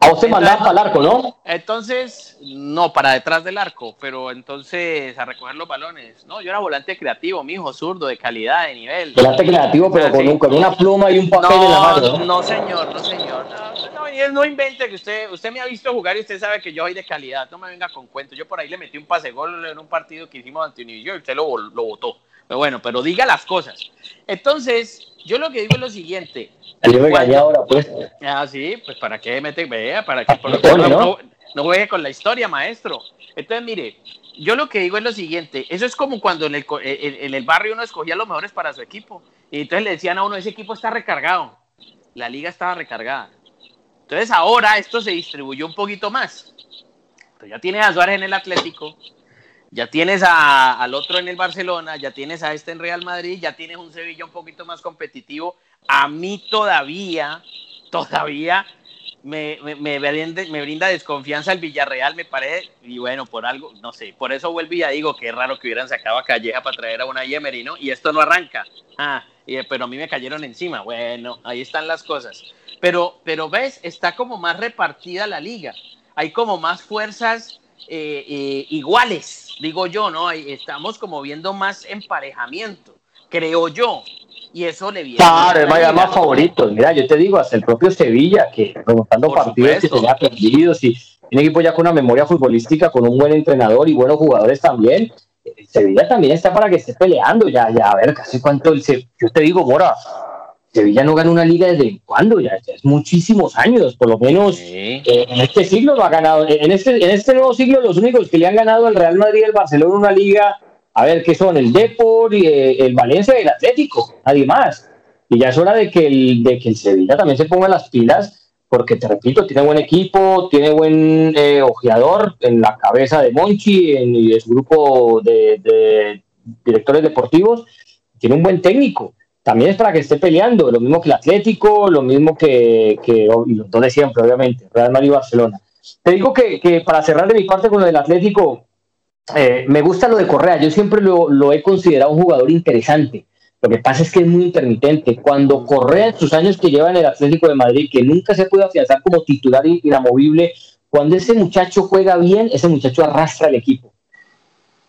A vos te mandaba para el arco, ¿no? Entonces, no, para detrás del arco, pero entonces a recoger los balones. No, yo era volante creativo, mi hijo zurdo, de calidad, de nivel. Volante creativo, pero con, con, una pluma y un papel en la mano. ¿no? no, señor, no, señor. No, no, invente que usted, usted me ha visto jugar y usted sabe que yo soy de calidad. No me venga con cuentos. Yo por ahí le metí un pase gol en un partido que hicimos ante New York y usted lo, lo votó. Pero bueno, pero diga las cosas. Entonces, yo lo que digo es lo siguiente. Yo me engañé ahora, pues. Ah, sí, pues para qué mete, vea, para que no, no, juegue con la historia, maestro. Entonces, mire, yo lo que digo es lo siguiente, eso es como cuando en el, en el barrio uno escogía los mejores para su equipo. Y entonces le decían a uno, ese equipo está recargado. La liga estaba recargada. Entonces ahora esto se distribuyó un poquito más. Entonces ya tiene a Suárez en el Atlético, ya tienes al otro en el Barcelona, ya tienes a este en Real Madrid, ya tienes un Sevilla un poquito más competitivo. A mí todavía, todavía me, me, brinda, desconfianza el Villarreal, me parece, y bueno, por algo, no sé, por eso vuelvo y ya digo que es raro que hubieran sacado a Calleja para traer a una Yemery, ¿no? Y esto no arranca. Ah, pero a mí me cayeron encima. Bueno, ahí están las cosas. Pero, pero ves, está como más repartida la liga. Hay como más fuerzas eh, eh, iguales, digo yo, ¿no? Estamos como viendo más emparejamiento, creo yo. Y eso le viene. Claro, es más, más favoritos. Mira, yo te digo, hasta el propio Sevilla, que remontando partidos que tenía perdidos y un equipo ya con una memoria futbolística, con un buen entrenador y buenos jugadores también. Sevilla también está para que esté peleando ya, ya, a ver, casi cuánto, el, yo te digo, Mora, Sevilla no gana una liga desde cuándo, ya, es muchísimos años, por lo menos eh, en este siglo no ha ganado, en este, en este nuevo siglo los únicos que le han ganado al Real Madrid y el Barcelona una liga, a ver, ¿qué son? El Depor, y, eh, el Valencia y el Atlético, nadie más. Y ya es hora de que el, de que el Sevilla también se ponga las pilas, porque te repito, tiene buen equipo, tiene buen eh, ojeador en la cabeza de Monchi en, y de su grupo de, de directores deportivos, tiene un buen técnico también es para que esté peleando, lo mismo que el Atlético, lo mismo que, que y los dos siempre, obviamente, Real Madrid y Barcelona. Te digo que, para cerrar de mi parte con el Atlético, eh, me gusta lo de Correa, yo siempre lo, lo, he considerado un jugador interesante. Lo que pasa es que es muy intermitente. Cuando Correa, en sus años que lleva en el Atlético de Madrid, que nunca se puede afianzar como titular inamovible, cuando ese muchacho juega bien, ese muchacho arrastra el equipo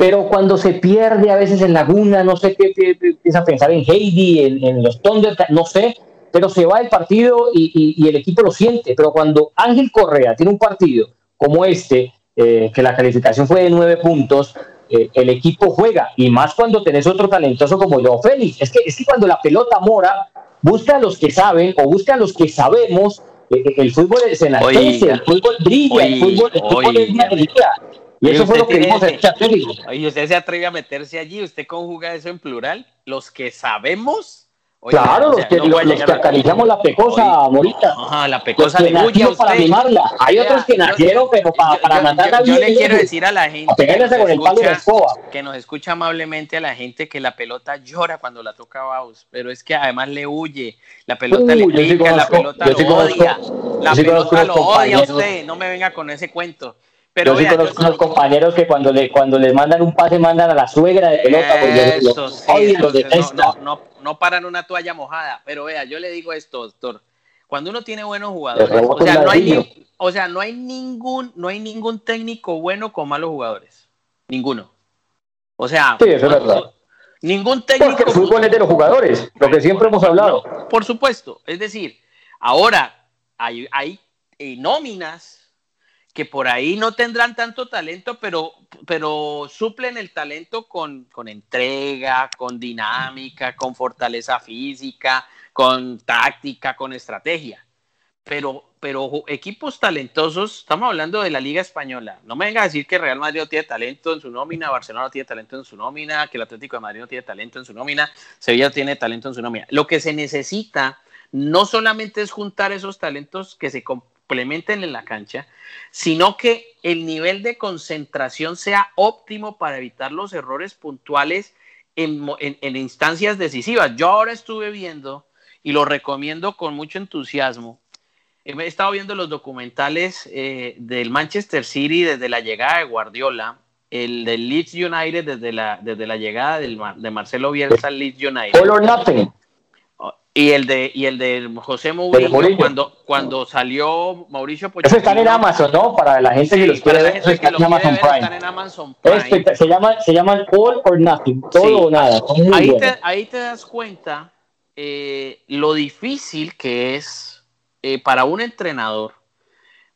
pero cuando se pierde a veces en Laguna, no sé qué, empieza a pensar en Heidi, en, los Thundercats, no sé, pero se va el partido y, el equipo lo siente. Pero cuando Ángel Correa tiene un partido como este, eh, que la calificación fue de nueve puntos, eh, el equipo juega, y más cuando tenés otro talentoso como yo, Félix. Es que, es que cuando la pelota mora, busca a los que saben o busca a los que sabemos. Eh, el fútbol se enaltece, el fútbol brilla, el fútbol, el fútbol es Y eso fue lo que vimos en Y usted se atreve a meterse allí, usted conjuga eso en plural. Los que sabemos claro, los que, acariciamos la pecosa, Morita. Ajá, la pecosa le huye a para mimarla. Hay otros que nacieron, pero para, para mandar a Yo le quiero decir a la gente que nos, escucha, que nos escucha amablemente a la gente que la pelota llora cuando la toca Baus, pero es que además le huye. La pelota le pica, la pelota lo odia. La pelota lo odia a usted. No me venga con ese cuento. Pero yo sí conozco unos compañeros que cuando le cuando les mandan un pase mandan a la suegra de pelota porque los, no, no, no, paran una toalla mojada. Pero vea, yo le digo esto, doctor. Cuando uno tiene buenos jugadores, o sea, no hay, o sea, no hay ningún, no hay ningún técnico bueno con malos jugadores. Ninguno. O sea, sí, eso es verdad. Ningún técnico. Porque el fútbol es de los jugadores, lo que siempre hemos hablado. por supuesto. Es decir, ahora hay, hay nóminas que por ahí no tendrán tanto talento, pero, pero suplen el talento con, con entrega, con dinámica, con fortaleza física, con táctica, con estrategia. Pero, pero equipos talentosos, estamos hablando de la Liga Española. No me venga a decir que Real Madrid no tiene talento en su nómina, Barcelona no tiene talento en su nómina, que el Atlético de Madrid no tiene talento en su nómina, Sevilla tiene talento en su nómina. Lo que se necesita no solamente es juntar esos talentos que se, complementen en la cancha, sino que el nivel de concentración sea óptimo para evitar los errores puntuales en, instancias decisivas. Yo ahora estuve viendo y lo recomiendo con mucho entusiasmo. He estado viendo los documentales eh, del Manchester City desde la llegada de Guardiola, el del Leeds United desde la, desde la llegada de Marcelo Bielsa al Leeds United. All or nothing. Y el de, y el de José Mourinho, cuando, cuando salió Mauricio Pochettino. Eso están en Amazon, ¿no? Para la gente que los quiere ver, están en Amazon Prime. Están en Amazon Prime. se, llama, se llaman All or Nothing, todo o nada. Ahí te, ahí te, das cuenta eh, lo difícil que es eh, para un entrenador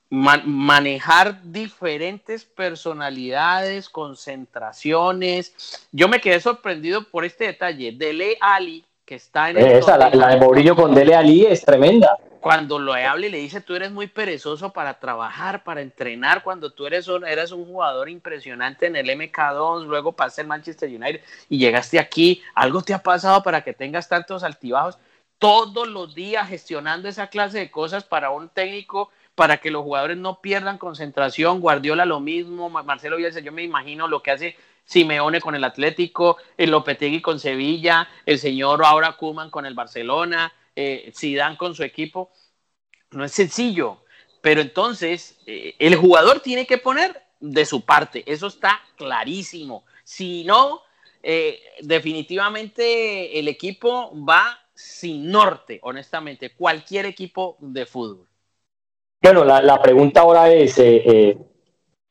manejar diferentes personalidades, concentraciones. Yo me quedé sorprendido por este detalle. Dele Ali que está en Esa, la, de Mourinho con Dele Ali es tremenda. Cuando lo habla y le dice, tú eres muy perezoso para trabajar, para entrenar, cuando tú eres un, eres un jugador impresionante en el MK2, luego pasé el Manchester United y llegaste aquí, algo te ha pasado para que tengas tantos altibajos, todos los días gestionando esa clase de cosas para un técnico, para que los jugadores no pierdan concentración, Guardiola lo mismo, Marcelo Bielsa, yo me imagino lo que hace Simeone con el Atlético, el Lopetegui con Sevilla, el señor ahora Kuman con el Barcelona, eh, Zidane con su equipo. No es sencillo, pero entonces eh, el jugador tiene que poner de su parte, eso está clarísimo. Si no, eh, definitivamente el equipo va sin norte, honestamente, cualquier equipo de fútbol. Bueno, la, pregunta ahora es, eh,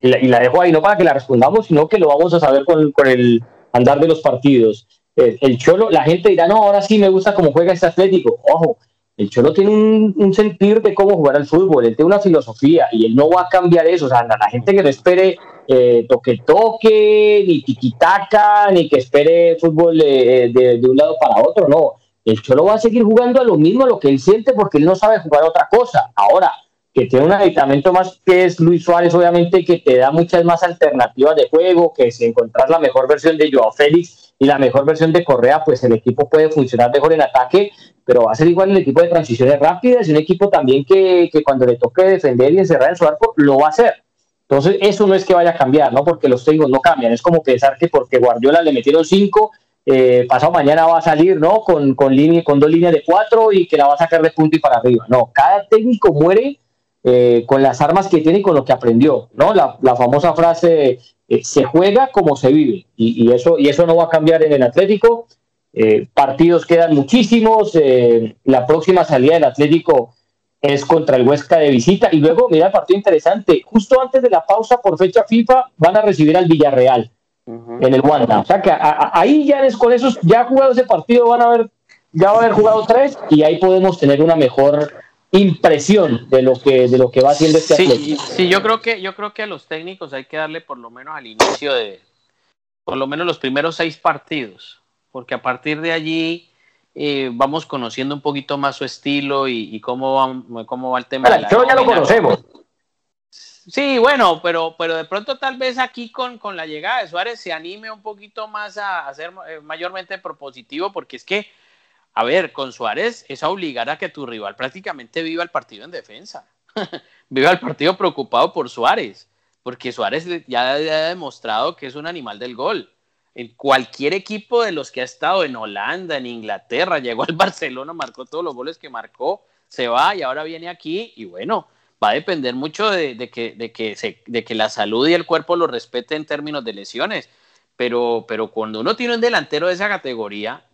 y la, dejo ahí no para que la respondamos, sino que lo vamos a saber con, con el andar de los partidos. El, Cholo, la gente dirá, no, ahora sí me gusta cómo juega este Atlético. Ojo, el Cholo tiene un, sentir de cómo jugar al fútbol, él tiene una filosofía y él no va a cambiar eso. O sea, la gente que no espere eh, toque-toque, ni tiquitaca, ni que espere fútbol de, de, de, un lado para otro, no. El Cholo va a seguir jugando a lo mismo, a lo que él siente, porque él no sabe jugar a otra cosa. Ahora, que tiene un aditamento más que es Luis Suárez, obviamente, que te da muchas más alternativas de juego, que si encontrar la mejor versión de Joao Félix y la mejor versión de Correa, pues el equipo puede funcionar mejor en ataque, pero va a ser igual el equipo de transiciones rápidas y un equipo también que, que cuando le toque defender y encerrar en su arco, lo va a hacer. Entonces, eso no es que vaya a cambiar, ¿no? Porque los técnicos no cambian. Es como pensar que porque Guardiola le metieron cinco, eh, pasado mañana va a salir, ¿no? Con, con, línea, con dos líneas de cuatro y que la va a sacar de punto y para arriba. No, cada técnico muere eh, con las armas que tiene y con lo que aprendió, ¿no? La, famosa frase, eh, se juega como se vive, y, eso, y eso no va a cambiar en el Atlético. Eh, partidos quedan muchísimos, la próxima salida del Atlético es contra el Huesca de visita, y luego, mira el partido interesante, justo antes de la pausa por fecha FIFA van a recibir al Villarreal en el Wanda. O sea que ahí ya es con esos, ya jugado ese partido, van a ver, ya va a haber jugado tres, y ahí podemos tener una mejor impresión de lo que de lo que va haciendo este sí, Sí, yo creo que yo creo que a los técnicos hay que darle por lo menos al inicio de por lo menos los primeros seis partidos, porque a partir de allí eh, vamos conociendo un poquito más su estilo y, cómo va cómo va el tema. ya lo conocemos. Sí, bueno, pero, pero de pronto tal vez aquí con, con la llegada de Suárez se anime un poquito más a, a ser eh, mayormente propositivo, porque es que, a ver, con Suárez es obligar a que tu rival prácticamente viva el partido en defensa, viva el partido preocupado por Suárez, porque Suárez ya ha demostrado que es un animal del gol. En cualquier equipo de los que ha estado en Holanda, en Inglaterra, llegó al Barcelona, marcó todos los goles que marcó, se va y ahora viene aquí y bueno, va a depender mucho de, que, de, que, de que la salud y el cuerpo lo respete en términos de lesiones. Pero, pero cuando uno tiene un delantero de esa categoría,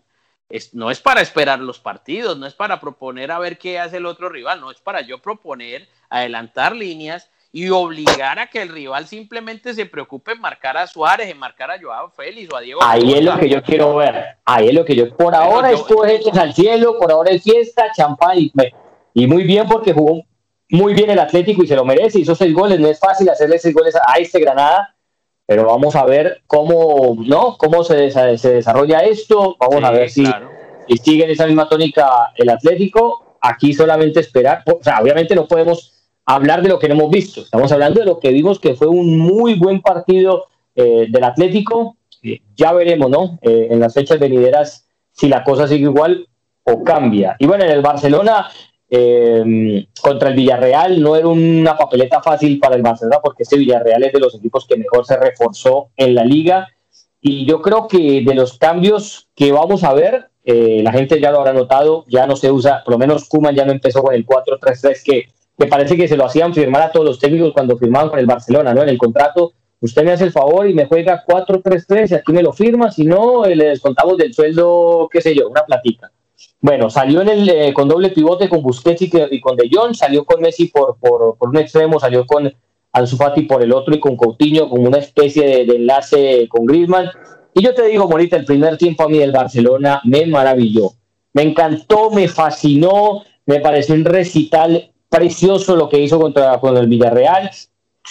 es, no es para esperar los partidos, no es para proponer a ver qué hace el otro rival, no es para yo proponer adelantar líneas y obligar a que el rival simplemente se preocupe en marcar a Suárez, en marcar a Joao Félix o a Diego. Ahí es lo que yo quiero ver. Ahí es lo que yo. Por ahora esto es al cielo, por ahora es fiesta, champán y, y muy bien porque jugó muy bien el Atlético y se lo merece, hizo seis goles, no es fácil hacerle seis goles a este Granada, pero vamos a ver cómo, ¿no? cómo se, se desarrolla esto, vamos a ver si, si, sigue en esa misma tónica el Atlético, aquí solamente esperar, o sea, obviamente no podemos hablar de lo que no hemos visto, estamos hablando de lo que vimos que fue un muy buen partido eh, del Atlético, ya veremos, ¿no? Eh, en las fechas venideras si la cosa sigue igual o cambia. Y bueno, en el Barcelona eh, contra el Villarreal no era una papeleta fácil para el Barcelona porque este Villarreal es de los equipos que mejor se reforzó en la liga y yo creo que de los cambios que vamos a ver, eh, la gente ya lo habrá notado, ya no se usa, por lo menos Kuman ya no empezó con el 4-3-3 que, que parece que se lo hacían firmar a todos los técnicos cuando firmaban con el Barcelona, ¿no? En el contrato, usted me hace el favor y me juega 4-3-3 y aquí me lo firma, si no, le descontamos del sueldo, qué sé yo, una platica. Bueno, salió eh, con doble pivote con Busquets y, con De Jong, salió con Messi por, por, por, un extremo, salió con Ansu Fati por el otro y con Coutinho como una especie de, enlace con Griezmann. Y yo te digo, Morita, el primer tiempo a mí del Barcelona me maravilló. Me encantó, me fascinó, me pareció un recital precioso lo que hizo contra, con el Villarreal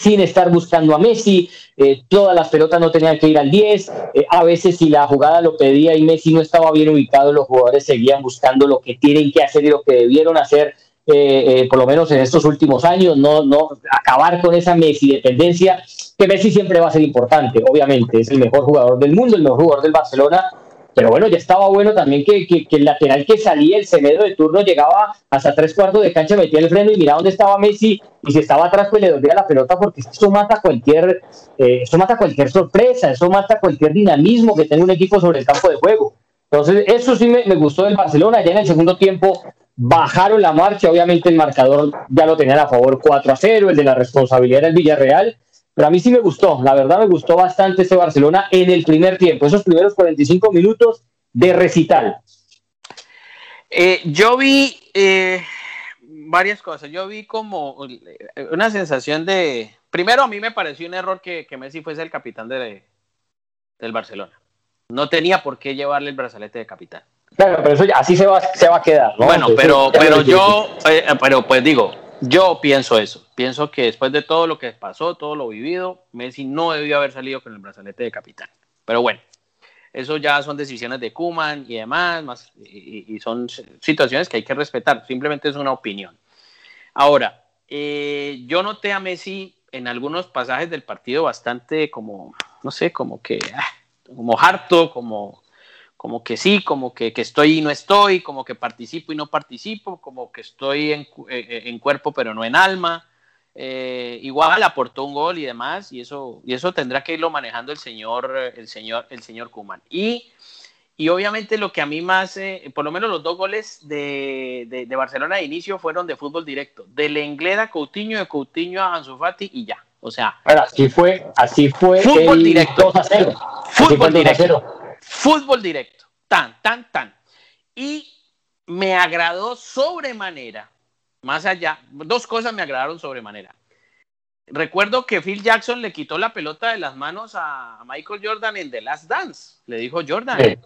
sin estar buscando a Messi, eh, todas las pelotas no tenían que ir al 10, eh, a veces si la jugada lo pedía y Messi no estaba bien ubicado, los jugadores seguían buscando lo que tienen que hacer y lo que debieron hacer, eh, por lo menos en estos últimos años, no, no acabar con esa Messi dependencia, que Messi siempre va a ser importante, obviamente, es el mejor jugador del mundo, el mejor jugador del Barcelona, pero bueno, ya estaba bueno también que, que, el lateral que salía, el Semedo de turno, llegaba hasta tres cuartos de cancha, metía el freno y miraba dónde estaba Messi. Y si estaba atrás, pues le dolía la pelota porque eso mata cualquier, eh, eso mata cualquier sorpresa, eso mata cualquier dinamismo que tenga un equipo sobre el campo de juego. Entonces, eso sí me, me gustó del Barcelona. Ya en el segundo tiempo bajaron la marcha. Obviamente, el marcador ya lo tenían a favor 4 a 0. El de la responsabilidad era el Villarreal pero a mí sí me gustó, la verdad me gustó bastante este Barcelona en el primer tiempo, esos primeros 45 minutos de recital. Eh, yo vi eh, varias cosas, yo vi como una sensación de, primero a mí me pareció un error que, Messi fuese el capitán de, del Barcelona. No tenía por qué llevarle el brazalete de capitán. Claro, pero eso ya, así se va, se va a quedar, ¿no? Bueno, pero, pero yo, eh, pero pues digo, yo pienso eso. Pienso que después de todo lo que pasó, todo lo vivido, Messi no debió haber salido con el brazalete de capitán. Pero bueno, eso ya son decisiones de Kuman y demás, más, y, son situaciones que hay que respetar. Simplemente es una opinión. Ahora, eh, yo noté a Messi en algunos pasajes del partido bastante como, no sé, como que, ah, como harto, como como que sí, como que, estoy y no estoy, como que participo y no participo, como que estoy en, eh, eh, cuerpo pero no en alma. Eh, igual aportó un gol y demás, y eso, y eso tendrá que irlo manejando el señor, el señor, el señor Kuman. Y, y obviamente lo que a mí más, por lo menos los dos goles de, de, Barcelona de inicio fueron de fútbol directo, de Lengleda a Coutinho, de Coutinho a Ansu Fati y ya. O sea, así fue, así fue fútbol directo. Fútbol directo fútbol directo, tan, tan, tan. Y me agradó sobremanera, más allá, dos cosas me agradaron sobremanera. Recuerdo que Phil Jackson le quitó la pelota de las manos a Michael Jordan en The Last Dance. Le dijo Jordan,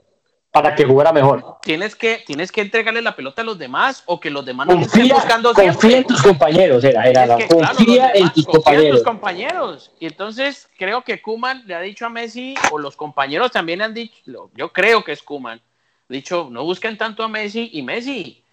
para que jugara mejor. Tienes que, tienes que entregarle la pelota a los demás o que los demás no estén buscando siempre. Confía en tus compañeros, era, era la, confía en tus compañeros. En tus compañeros. Y entonces creo que Kuman le ha dicho a Messi, o los compañeros también han dicho, yo creo que es Kuman, dicho, no busquen tanto a Messi y Messi,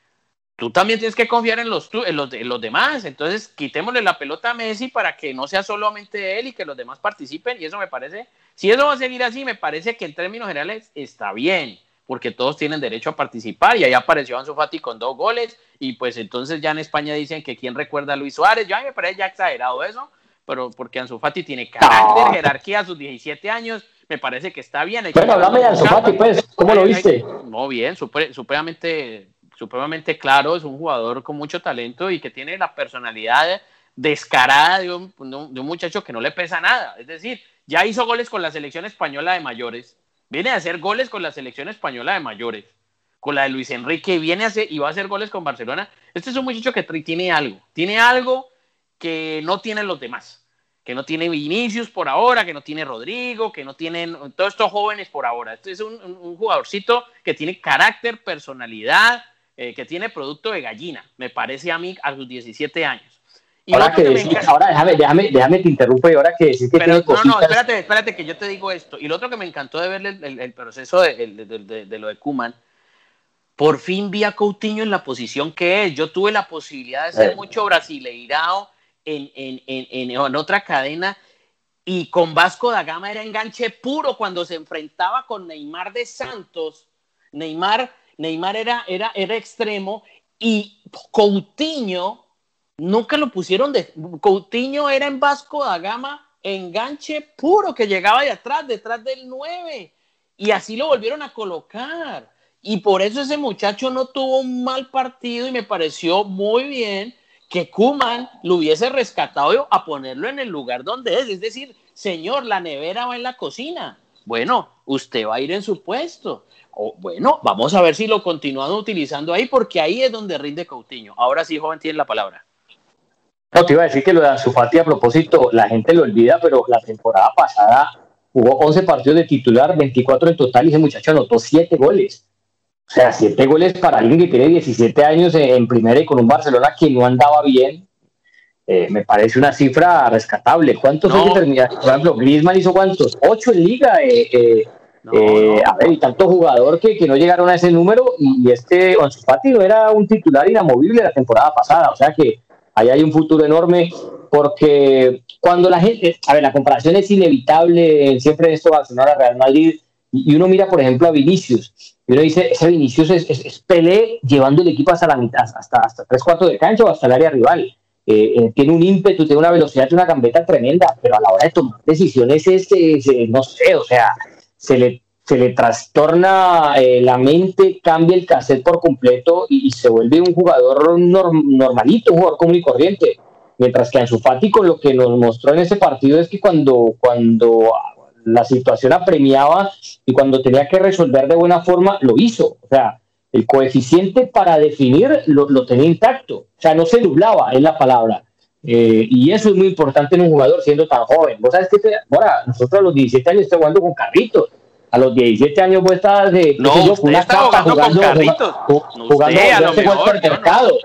tú también tienes que confiar en los, en los, en los demás. Entonces, quitémosle la pelota a Messi para que no sea solamente él y que los demás participen. Y eso me parece, si eso va a seguir así, me parece que en términos generales está bien, porque todos tienen derecho a participar. Y ahí apareció Ansu Fati con dos goles. Y pues entonces ya en España dicen que quién recuerda a Luis Suárez. Ya me parece ya exagerado eso, pero porque Ansu Fati tiene carácter, jerarquía a sus 17 años me parece que está bien. bueno, hablame de Ansu Fati, pues, ¿cómo lo viste? No, bien, supremamente supremamente claro, es un jugador con mucho talento y que tiene la personalidad descarada de un, muchacho que no le pesa nada. Es decir, ya hizo goles con la selección española de mayores, viene a hacer goles con la selección española de mayores, con la de Luis Enrique, viene a hacer y va a hacer goles con Barcelona. Este es un muchacho que tiene algo, tiene algo que no tienen los demás, que no tiene Vinicius por ahora, que no tiene Rodrigo, que no tienen todos estos jóvenes por ahora. Este es un jugadorcito que tiene carácter, personalidad, eh, que tiene producto de gallina, me parece a mí a sus 17 años. Y ahora, que ahora déjame, déjame, déjame te interrumpo y ahora que decís que Pero, No, no, espérate, espérate que yo te digo esto. Y lo otro que me encantó de ver el, el, proceso de, de, de, lo de Kuman, por fin vi a Coutinho en la posición que es. Yo tuve la posibilidad de ser eh. mucho brasileirao en, en, en, en, otra cadena y con Vasco da Gama era enganche puro cuando se enfrentaba con Neymar de Santos. Neymar Neymar era, era, era extremo y Coutinho nunca lo pusieron de. Coutinho era en Vasco da Gama enganche puro que llegaba de atrás, detrás del 9. Y así lo volvieron a colocar. Y por eso ese muchacho no tuvo un mal partido y me pareció muy bien que Kuman lo hubiese rescatado a ponerlo en el lugar donde es. Es decir, señor, la nevera va en la cocina. Bueno, usted va a ir en su puesto bueno, vamos a ver si lo continúan utilizando ahí, porque ahí es donde rinde Coutinho. Ahora sí, joven, tiene la palabra. No, te iba a decir que lo de Anzufati a propósito, la gente lo olvida, pero la temporada pasada jugó 11 partidos de titular, 24 en total, y ese muchacho anotó 7 goles. O sea, 7 goles para alguien que tiene 17 años en primera y con un Barcelona que no andaba bien. Eh, me parece una cifra rescatable. ¿Cuántos no. Por ejemplo, Griezmann hizo cuántos? 8 en liga. Eh, eh eh, a ver, y tanto jugador que, que, no llegaron a ese número y, este Ansu no era un titular inamovible la temporada pasada, o sea que ahí hay un futuro enorme porque cuando la gente, a ver, la comparación es inevitable siempre esto Barcelona Real Madrid y, uno mira por ejemplo a Vinicius y uno dice, ese Vinicius es, es, Pelé llevando el equipo hasta la mitad, hasta, hasta tres cuartos de cancha o hasta el área rival. Eh, eh, tiene un ímpetu, tiene una velocidad, tiene una gambeta tremenda, pero a la hora de tomar decisiones es, no sé, o sea, se le, se le trastorna eh, la mente, cambia el cassette por completo y, se vuelve un jugador normalito, un jugador común y corriente. Mientras que Ansu con lo que nos mostró en ese partido es que cuando, cuando la situación apremiaba y cuando tenía que resolver de buena forma, lo hizo. O sea, el coeficiente para definir lo, lo tenía intacto. O sea, no se nublaba, es la palabra. Eh, y eso es muy importante en un jugador siendo tan joven. Vos sabes que ahora nosotros a los 17 años estamos jugando con carritos. A los 17 años vos estás de no, yo, una capa jugando, con carritos. jugando, jugando usted, mercado.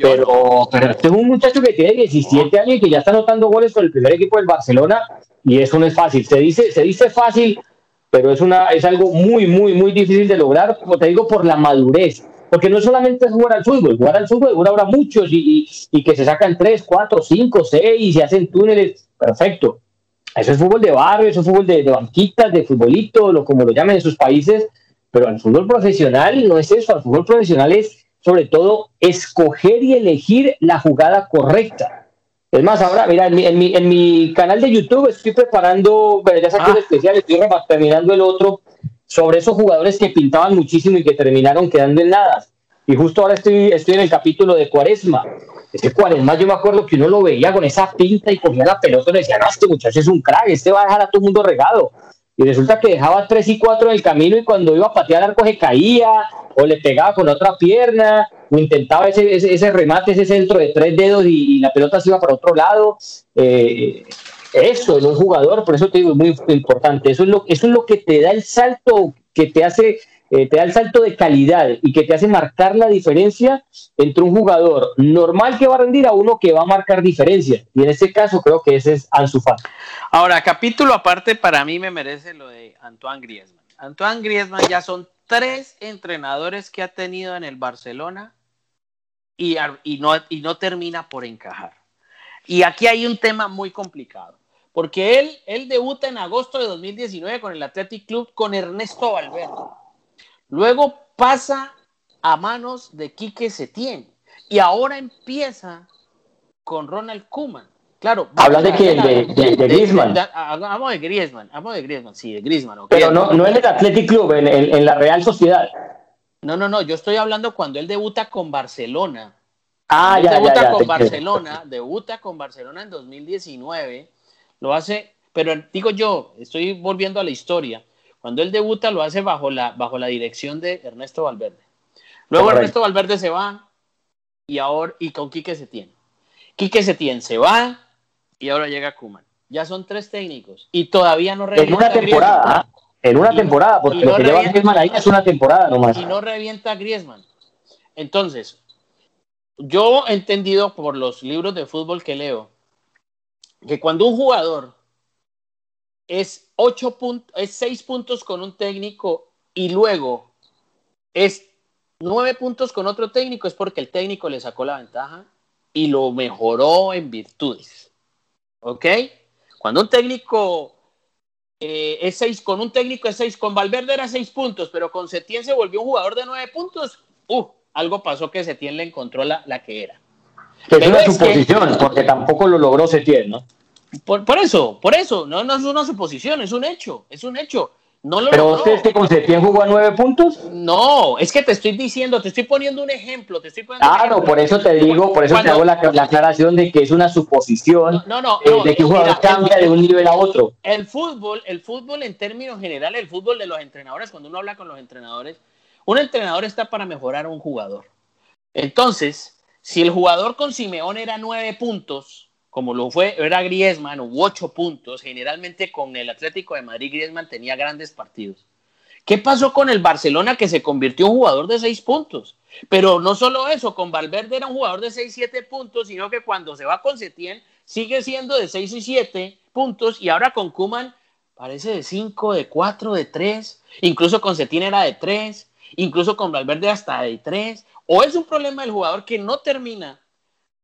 pero, pero este es un muchacho que tiene 17 años y que ya está anotando goles con el primer equipo del Barcelona y eso no es fácil. Se dice, se dice fácil, pero es, una, es algo muy, muy, muy difícil de lograr, como te digo, por la madurez porque no solamente es jugar al fútbol, jugar al fútbol ahora muchos y, y, que se sacan 3, 4, 5, 6 y se hacen túneles, perfecto. Eso es fútbol de barrio, eso es fútbol de, de banquitas, de futbolito, lo, como lo llamen en sus países, pero el fútbol profesional no es eso, el fútbol profesional es sobre todo escoger y elegir la jugada correcta. Es más, ahora, mira, en mi, en mi, en mi canal de YouTube estoy preparando, ya saqué ah. especial, estoy terminando el otro sobre esos jugadores que pintaban muchísimo y que terminaron quedando en nada. Y justo ahora estoy, estoy en el capítulo de Cuaresma. Este Cuaresma yo me acuerdo que uno lo veía con esa pinta y cogía la pelota y decía, no, este muchacho es un crack, este va a dejar a todo el mundo regado. Y resulta que dejaba tres y cuatro en el camino y cuando iba a patear arco se caía o le pegaba con otra pierna o intentaba ese, ese, remate, ese centro de tres dedos y, la pelota se iba para otro lado. Eh, eso en un jugador, por eso te digo, es muy importante. Eso es lo, eso es lo que te da el salto, que te hace, eh, te da el salto de calidad y que te hace marcar la diferencia entre un jugador normal que va a rendir a uno que va a marcar diferencia. Y en este caso creo que ese es Ansu Fati. Ahora, capítulo aparte para mí me merece lo de Antoine Griezmann. Antoine Griezmann ya son tres entrenadores que ha tenido en el Barcelona y, no, y no termina por encajar. Y aquí hay un tema muy complicado, porque él, él debuta en agosto de 2019 con el Athletic Club con Ernesto Valverde. Luego pasa a manos de Quique Setién y ahora empieza con Ronald Koeman. Claro. Habla de quién? De, de, de, Griezmann. Hablamos de Griezmann, hablamos de Griezmann, sí, de Griezmann. Pero no, no en el Athletic Club, en, en, en, la Real Sociedad. No, no, no, yo estoy hablando cuando él debuta con Barcelona. Ah, él ya, debuta ya, ya, con Barcelona, debuta con Barcelona en 2019, lo hace, pero digo yo, estoy volviendo a la historia. Cuando él debuta lo hace bajo la, bajo la dirección de Ernesto Valverde. Luego Correcto. Ernesto Valverde se va y ahora y con Quique Setién. Quique Setién se va y ahora llega Kuman. Ya son tres técnicos y todavía no En revienta una temporada. ¿ah? En una Y- temporada, porque y lo no que lleva Griezmann ahí es una temporada nomás. y no revienta a Griezmann. Entonces, yo he entendido por los libros de fútbol que leo que cuando un jugador es ocho puntos, es seis puntos con un técnico y luego es nueve puntos con otro técnico, es porque el técnico le sacó la ventaja y lo mejoró en virtudes. ¿Ok? Cuando un técnico eh, es seis, con un técnico es seis, con Valverde era seis puntos, pero con Setién se volvió un jugador de nueve puntos. Uh, algo pasó que Setién le encontró la, la que era. Que es una que- suposición, porque tampoco lo logró Setién, ¿no? Por, por eso, por eso, no, no es una suposición, es un hecho, es un hecho. No lo Pero usted que con Setién jugó a nueve puntos. No, es que te estoy diciendo, te estoy poniendo un ejemplo, te estoy poniendo Claro, ejemplo. por eso te digo, por eso te hago la, la aclaración de que es una suposición No, no, eh, no, de que un jugador mira, cambia el- de un nivel a otro. El fútbol, el fútbol en términos generales, el fútbol de los entrenadores, cuando uno habla con los entrenadores, un entrenador está para mejorar a un jugador. Entonces, si el jugador con Simeón era nueve puntos, como lo fue, era Griezmann, u ocho puntos, generalmente con el Atlético de Madrid, Griezmann tenía grandes partidos. ¿Qué pasó con el Barcelona que se convirtió en un jugador de seis puntos? Pero no solo eso, con Valverde era un jugador de seis, siete puntos, sino que cuando se va con Setién sigue siendo de seis y siete puntos y ahora con Kuman parece de cinco, de cuatro, de tres, incluso con Setién era de tres, incluso con Valverde hasta de tres. O es un problema del jugador que no termina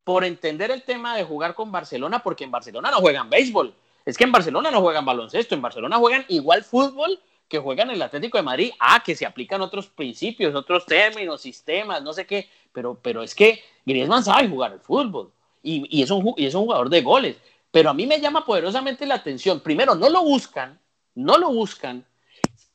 por entender el tema de jugar con Barcelona, porque en Barcelona no juegan béisbol. Es que en Barcelona no juegan baloncesto, en Barcelona juegan igual fútbol que juegan el Atlético de Madrid. Ah, que se aplican otros principios, otros términos, sistemas, no sé qué. Pero, pero es que Griezmann sabe jugar al fútbol y, es un, y es un jugador de goles. Pero a mí me llama poderosamente la atención. Primero, no lo buscan, no lo buscan.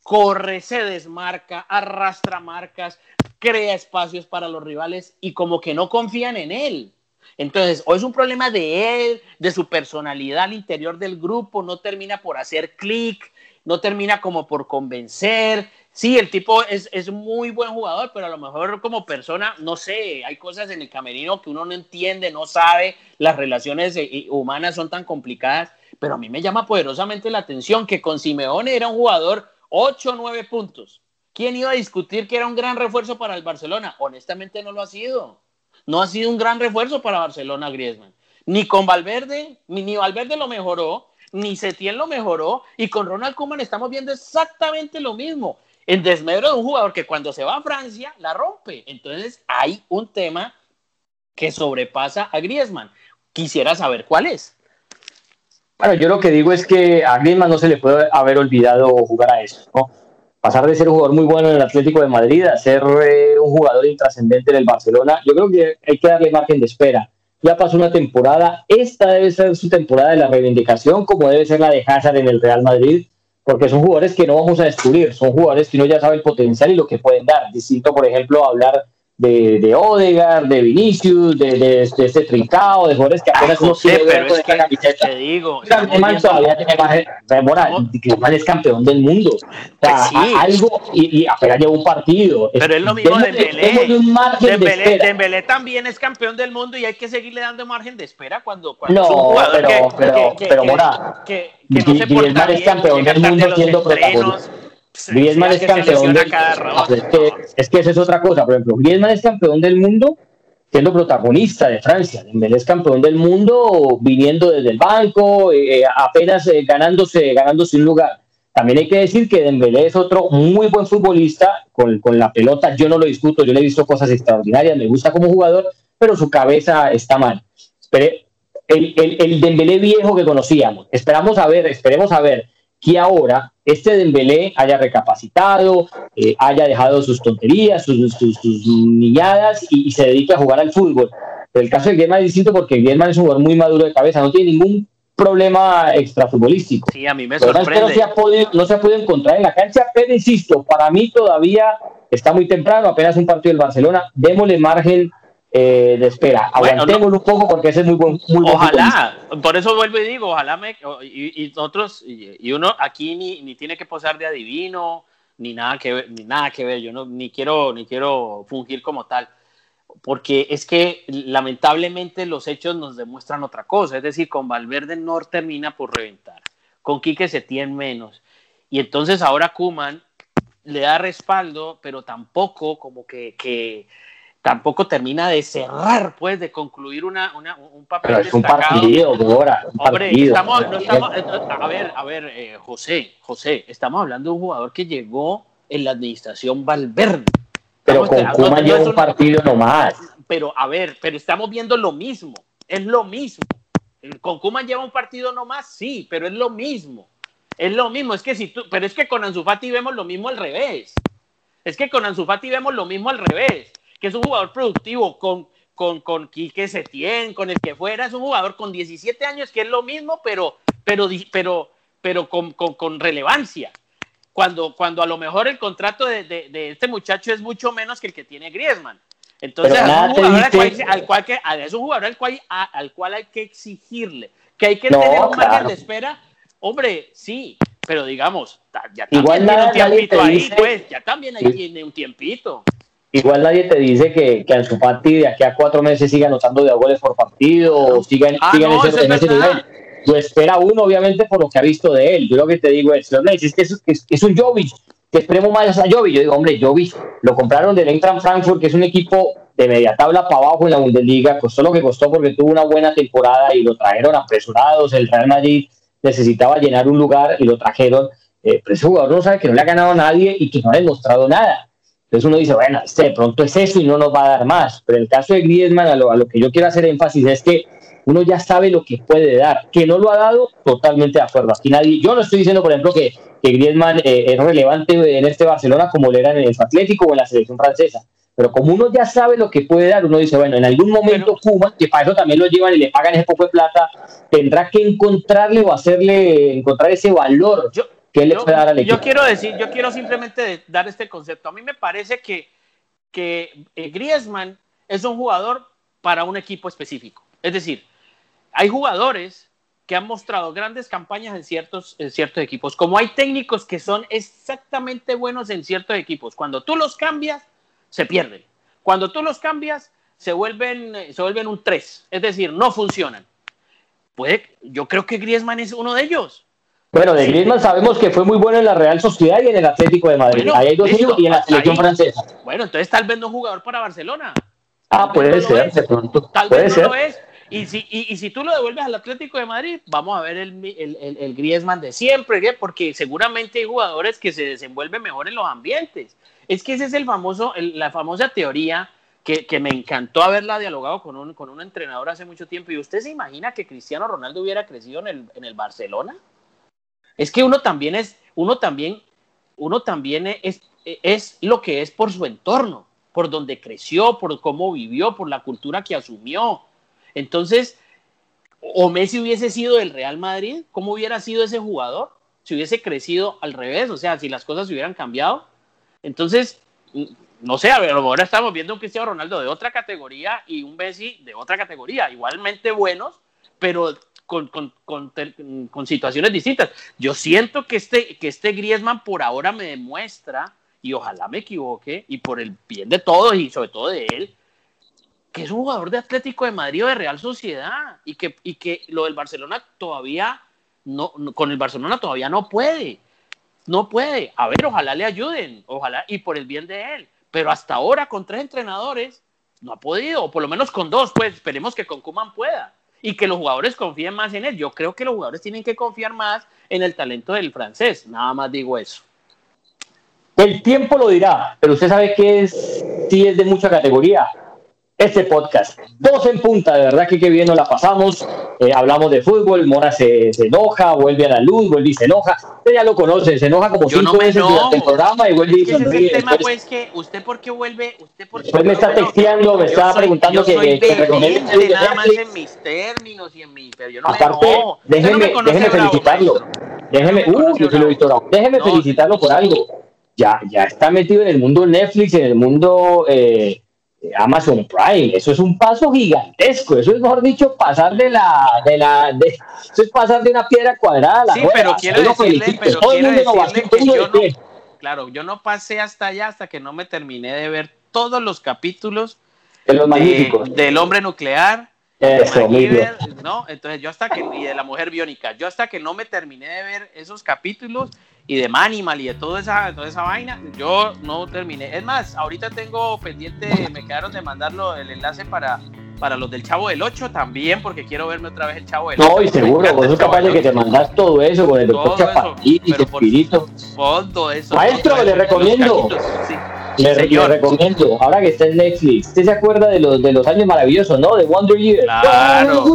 Corre, se desmarca, arrastra marcas, crea espacios para los rivales y como que no confían en él. Entonces, o es un problema de él, de su personalidad al interior del grupo, no termina por hacer clic, no termina como por convencer. Sí, el tipo es, es muy buen jugador, pero a lo mejor como persona, no sé, hay cosas en el camerino que uno no entiende, no sabe, las relaciones eh, eh, humanas son tan complicadas, pero a mí me llama poderosamente la atención que con Simeone era un jugador 8 o 9 puntos. ¿Quién iba a discutir que era un gran refuerzo para el Barcelona? Honestamente no lo ha sido. No ha sido un gran refuerzo para Barcelona Griezmann. Ni con Valverde, ni, Valverde lo mejoró, ni Setién lo mejoró, y con Ronald Koeman estamos viendo exactamente lo mismo. En desmedro de un jugador que cuando se va a Francia la rompe. Entonces hay un tema que sobrepasa a Griezmann. Quisiera saber cuál es. Bueno, yo lo que digo es que a Griezmann no se le puede haber olvidado jugar a eso, ¿no? Pasar de ser un jugador muy bueno en el Atlético de Madrid a ser eh, un jugador intrascendente en el Barcelona, yo creo que hay que darle margen de espera. Ya pasó una temporada, esta debe ser su temporada de la reivindicación, como debe ser la de Hazard en el Real Madrid, porque son jugadores que no vamos a descubrir, son jugadores que uno ya sabe el potencial y lo que pueden dar. Distinto, por ejemplo, hablar de, de Odegaard, de Vinicius, de, de, de este Trincao, de jugadores que apenas uno José, quiere ver pero es que camiseta. te digo, Griezmann todavía tiene margen, Remora, Griezmann es campeón del mundo. O sea, Pues sí. a- algo, y, y apenas lleva un partido. Pero es lo mismo de Dembélé. Dembélé, también es campeón del mundo y hay que seguirle dando margen de espera cuando, cuando No, es un jugador pero- que, pero- que- que- pero, Mora, que, que no se es campeón del mundo siendo protagonista. Se- Griezmann es campeón del rato. es, que, es que es otra cosa. Por ejemplo, Griezmann es campeón del mundo siendo protagonista de Francia. Dembélé es campeón del mundo viniendo desde el banco, eh, apenas eh, ganándose, ganándose un lugar. También hay que decir que Dembélé es otro muy buen futbolista con, con la pelota. Yo no lo discuto, yo le he visto cosas extraordinarias, me gusta como jugador, pero su cabeza está mal. el, el, el Dembélé viejo que conocíamos. Esperamos a ver, esperemos a ver que ahora este Dembélé haya recapacitado, eh, haya dejado sus tonterías, sus, sus, niñadas y, se dedique a jugar al fútbol. Pero el caso de Griezmann es distinto porque Griezmann es un jugador muy maduro de cabeza, no tiene ningún problema extrafutbolístico. Sí, a mí me sorprende. No se, ha podido, no se ha podido encontrar en la cancha, pero insisto, para mí todavía está muy temprano, apenas un partido del Barcelona, démosle margen eh, de espera. Aguantémoslo un poco porque ese es muy buen. Muy ojalá, por eso vuelvo y digo, ojalá me. Y, y otros, y, uno aquí ni, ni, tiene que posar de adivino, ni nada que ver, ni nada que ver. Yo no, ni quiero, ni quiero fungir como tal. Porque es que lamentablemente los hechos nos demuestran otra cosa. Es decir, con Valverde no termina por reventar. Con Quique se tiene menos. Y entonces ahora Kuman le da respaldo, pero tampoco como que, que tampoco termina de cerrar, pues, de concluir una, una un papel Pero es un partido, Bora, Hombre, estamos, no estamos, eh, a ver, a ver, eh, José, José, estamos hablando de un jugador que llegó en la administración Valverde. Pero con Kuma lleva un partido nomás. Pero, a ver, pero estamos viendo lo mismo, es lo mismo. Con Kuma lleva un partido nomás, sí, pero es lo mismo. Es lo mismo, es que si tú, pero es que con Ansu Fati vemos lo mismo al revés. Es que con Ansu Fati vemos lo mismo al revés que es un jugador productivo con, con, con Quique Setién, con el que fuera, es un jugador con 17 años que es lo mismo, pero, pero, pero, pero con, con, con relevancia. Cuando, cuando a lo mejor el contrato de, de, este muchacho es mucho menos que el que tiene Griezmann. Entonces, es un, jugador al cual, que, es un jugador al cual, al cual hay que exigirle, que hay que tener un margen de espera. Hombre, sí, pero digamos, ya también tiene un tiempito ahí, pues, ya también ahí tiene un tiempito. Igual nadie te dice que, que Ansu Fati de aquí a cuatro meses siga anotando de goles por partido o siga, en, ah, ese, nivel. Lo espera uno, obviamente, por lo que ha visto de él. Yo lo que te digo es, es que es, es, un Jovic, que esperemos más a Jovic. Yo digo, hombre, Jovic lo compraron del Eintracht Frankfurt, que es un equipo de media tabla para abajo en la Bundesliga, costó lo que costó porque tuvo una buena temporada y lo trajeron apresurados. El Real Madrid necesitaba llenar un lugar y lo trajeron. Eh, pero ese jugador no sabe que no le ha ganado a nadie y que no ha demostrado nada. Entonces uno dice, bueno, este de pronto es eso y no nos va a dar más. Pero el caso de Griezmann, a lo, que yo quiero hacer énfasis es que uno ya sabe lo que puede dar. Que no lo ha dado, totalmente de acuerdo. Aquí nadie, yo no estoy diciendo, por ejemplo, que, que Griezmann eh, es relevante en este Barcelona como lo era en el Atlético o en la selección francesa. Pero como uno ya sabe lo que puede dar, uno dice, bueno, en algún momento Cuba, que para eso también lo llevan y le pagan ese poco de plata, tendrá que encontrarle o hacerle encontrar ese valor. Yo, yo, quiero decir, yo quiero simplemente dar este concepto. A mí me parece que, que eh, Griezmann es un jugador para un equipo específico. Es decir, hay jugadores que han mostrado grandes campañas en ciertos, en ciertos equipos, como hay técnicos que son exactamente buenos en ciertos equipos. Cuando tú los cambias, se pierden. Cuando tú los cambias, se vuelven, eh, se vuelven un 3, es decir, no funcionan. Puede, yo creo que Griezmann es uno de ellos. Bueno, de Griezmann sabemos que fue muy bueno en la Real Sociedad y en el Atlético de Madrid. ahí hay dos y en la selección francesa. Bueno, entonces tal vez no es jugador para Barcelona. Ah, puede ser, de pronto. Tal vez no lo es. Y si, y, si tú lo devuelves al Atlético de Madrid, vamos a ver el, el, el, Griezmann de siempre, porque seguramente hay jugadores que se desenvuelven mejor en los ambientes. Es que ese es el famoso, la famosa teoría que, que, me encantó haberla dialogado con un, con un entrenador hace mucho tiempo. ¿Y usted se imagina que Cristiano Ronaldo hubiera crecido en el, en el Barcelona? Es que uno también es, uno también, uno también es, es lo que es por su entorno, por donde creció, por cómo vivió, por la cultura que asumió. Entonces, o Messi hubiese sido del Real Madrid, ¿cómo hubiera sido ese jugador? Si hubiese crecido al revés, o sea, si las cosas hubieran cambiado. Entonces, no sé, a estamos viendo un Cristiano Ronaldo de otra categoría y un Messi de otra categoría, igualmente buenos, pero con, con, situaciones distintas. Yo siento que este, que este Griezmann por ahora me demuestra, y ojalá me equivoque, y por el bien de todos y sobre todo de él, que es un jugador de Atlético de Madrid o de Real Sociedad, y que, y que lo del Barcelona todavía, no, con el Barcelona todavía no puede. No puede. A ver, ojalá le ayuden, ojalá, y por el bien de él. Pero hasta ahora con tres entrenadores no ha podido, o por lo menos con dos, pues esperemos que con Kuman pueda y que los jugadores confíen más en él. Yo creo que los jugadores tienen que confiar más en el talento del francés, nada más digo eso. El tiempo lo dirá, pero usted sabe que sí es de mucha categoría. Este podcast. Dos en punta, de verdad que qué bien nos la pasamos. Eh, hablamos de fútbol, Mora se, se, enoja, vuelve a la luz, vuelve y se enoja. Usted ya lo conoce, se enoja como cinco veces durante el programa y vuelve y se enoja. el tema, pues, que usted por qué vuelve, usted por qué Después me está texteando, me está preguntando que, que, que recomiende nada más en mis términos y en mi, pero yo no Aparte, me, déjeme, no déjeme felicitarlo. Déjeme, uh, yo se lo he visto, déjeme No, felicitarlo por algo. Ya, ya está metido en el mundo Netflix, en el mundo eh, Amazon Prime. Eso es un paso gigantesco. Eso es, mejor dicho, pasar de la, de la, de, eso es pasar de una piedra cuadrada a la Sí, pero quiero decirle, pero Todo el quiero mundo decirle que yo no, claro, yo no pasé hasta allá hasta que no me terminé de ver todos los capítulos de los de- magníficos. del hombre nuclear, Eso. MacGyver, ¿no? Entonces yo hasta que, y de la mujer biónica, yo hasta que no me terminé de ver esos capítulos y de Manimal y de toda esa, toda esa vaina, yo no terminé. Es más, ahorita tengo pendiente, me quedaron de mandarlo el enlace para, para los del Chavo del 8 también, porque quiero verme otra vez el Chavo del 8. No, y seguro, vos sos capaz de que te 8. mandas todo eso con el doctor Chapatín y Espirito. Todo eso. Maestro, le recomiendo. sí. Le, recomiendo, ahora que está en Netflix, ¿usted se acuerda de los, de los años maravillosos, no? De Wonder Years. Claro.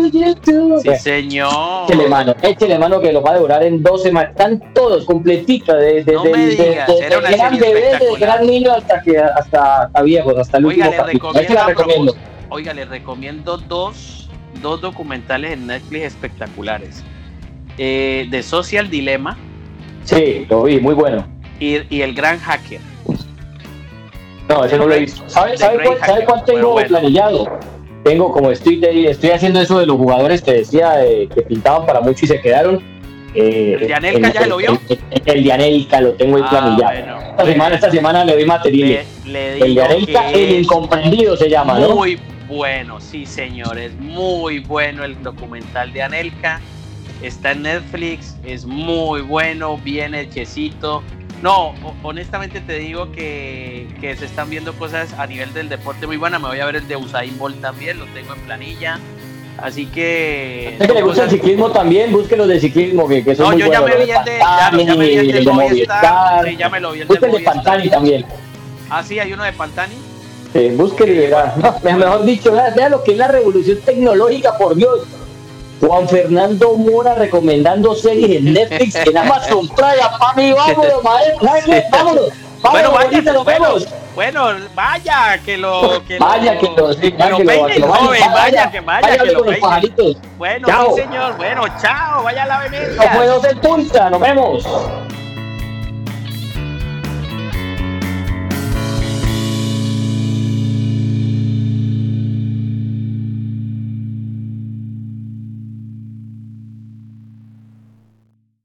Sí, señor. Échele mano, échele mano que lo va a devorar en dos semanas. Están todos completitos, de, de, No gran bebé, de espectacular. gran niño hasta que hasta, hasta viejos, hasta el Oiga, último le capítulo. La recomiendo. Oiga, le recomiendo dos, dos documentales en Netflix espectaculares. Eh, The Social Dilemma Sí, lo vi, muy bueno. y, y El Gran Hacker. No, ese no lo he visto. ¿Sabe, sabe cuál, sabe Hacker. cuál tengo Bueno, planillado? Tengo, como estoy, de- estoy haciendo eso de los jugadores que decía eh, que pintaban para mucho y se quedaron. eh, ¿El de Anelka ya lo vio? El, el- el de lo tengo ahí Ah, planillado. bueno. esta, semana, esta semana le doy material. Le, le el de digo Anelka, que el incomprendido se llama, ¿no? muy bueno, sí señores, muy bueno el documental de Anelka. Está en Netflix, es muy bueno, bien hechecito. No, ho- honestamente te digo que, que se están viendo cosas a nivel del deporte muy buenas. Me voy a ver el de Usain Bolt también, lo tengo en planilla. Así que. Que le gusta el ciclismo también, busque los de ciclismo que, que son No, muy yo ya buenos. me vi el de, ya, ya me vi el de Movistar. Sí, ya me lo vi el de. Pantani también. Ah, sí, hay uno de Pantani. Sí, búsquelo y verá. No, me- mejor dicho, vea, vea lo que es la revolución tecnológica, por Dios. Juan Fernando Mora recomendando series en Netflix, en Amazon Prime. Papi, vámonos, maestro. ¿sabe qué? Vámonos. Bueno, Vámonos, vaya, nos vemos. bueno, vaya, que lo. Que Vaya que lo, sí, que vaya lo que lo, peine, que lo joven, vaya, que vaya, vaya que lo. Bueno, Chao. sí, señor. Bueno, chao, vaya a la No Venecia. puedo ser punta, nos vemos.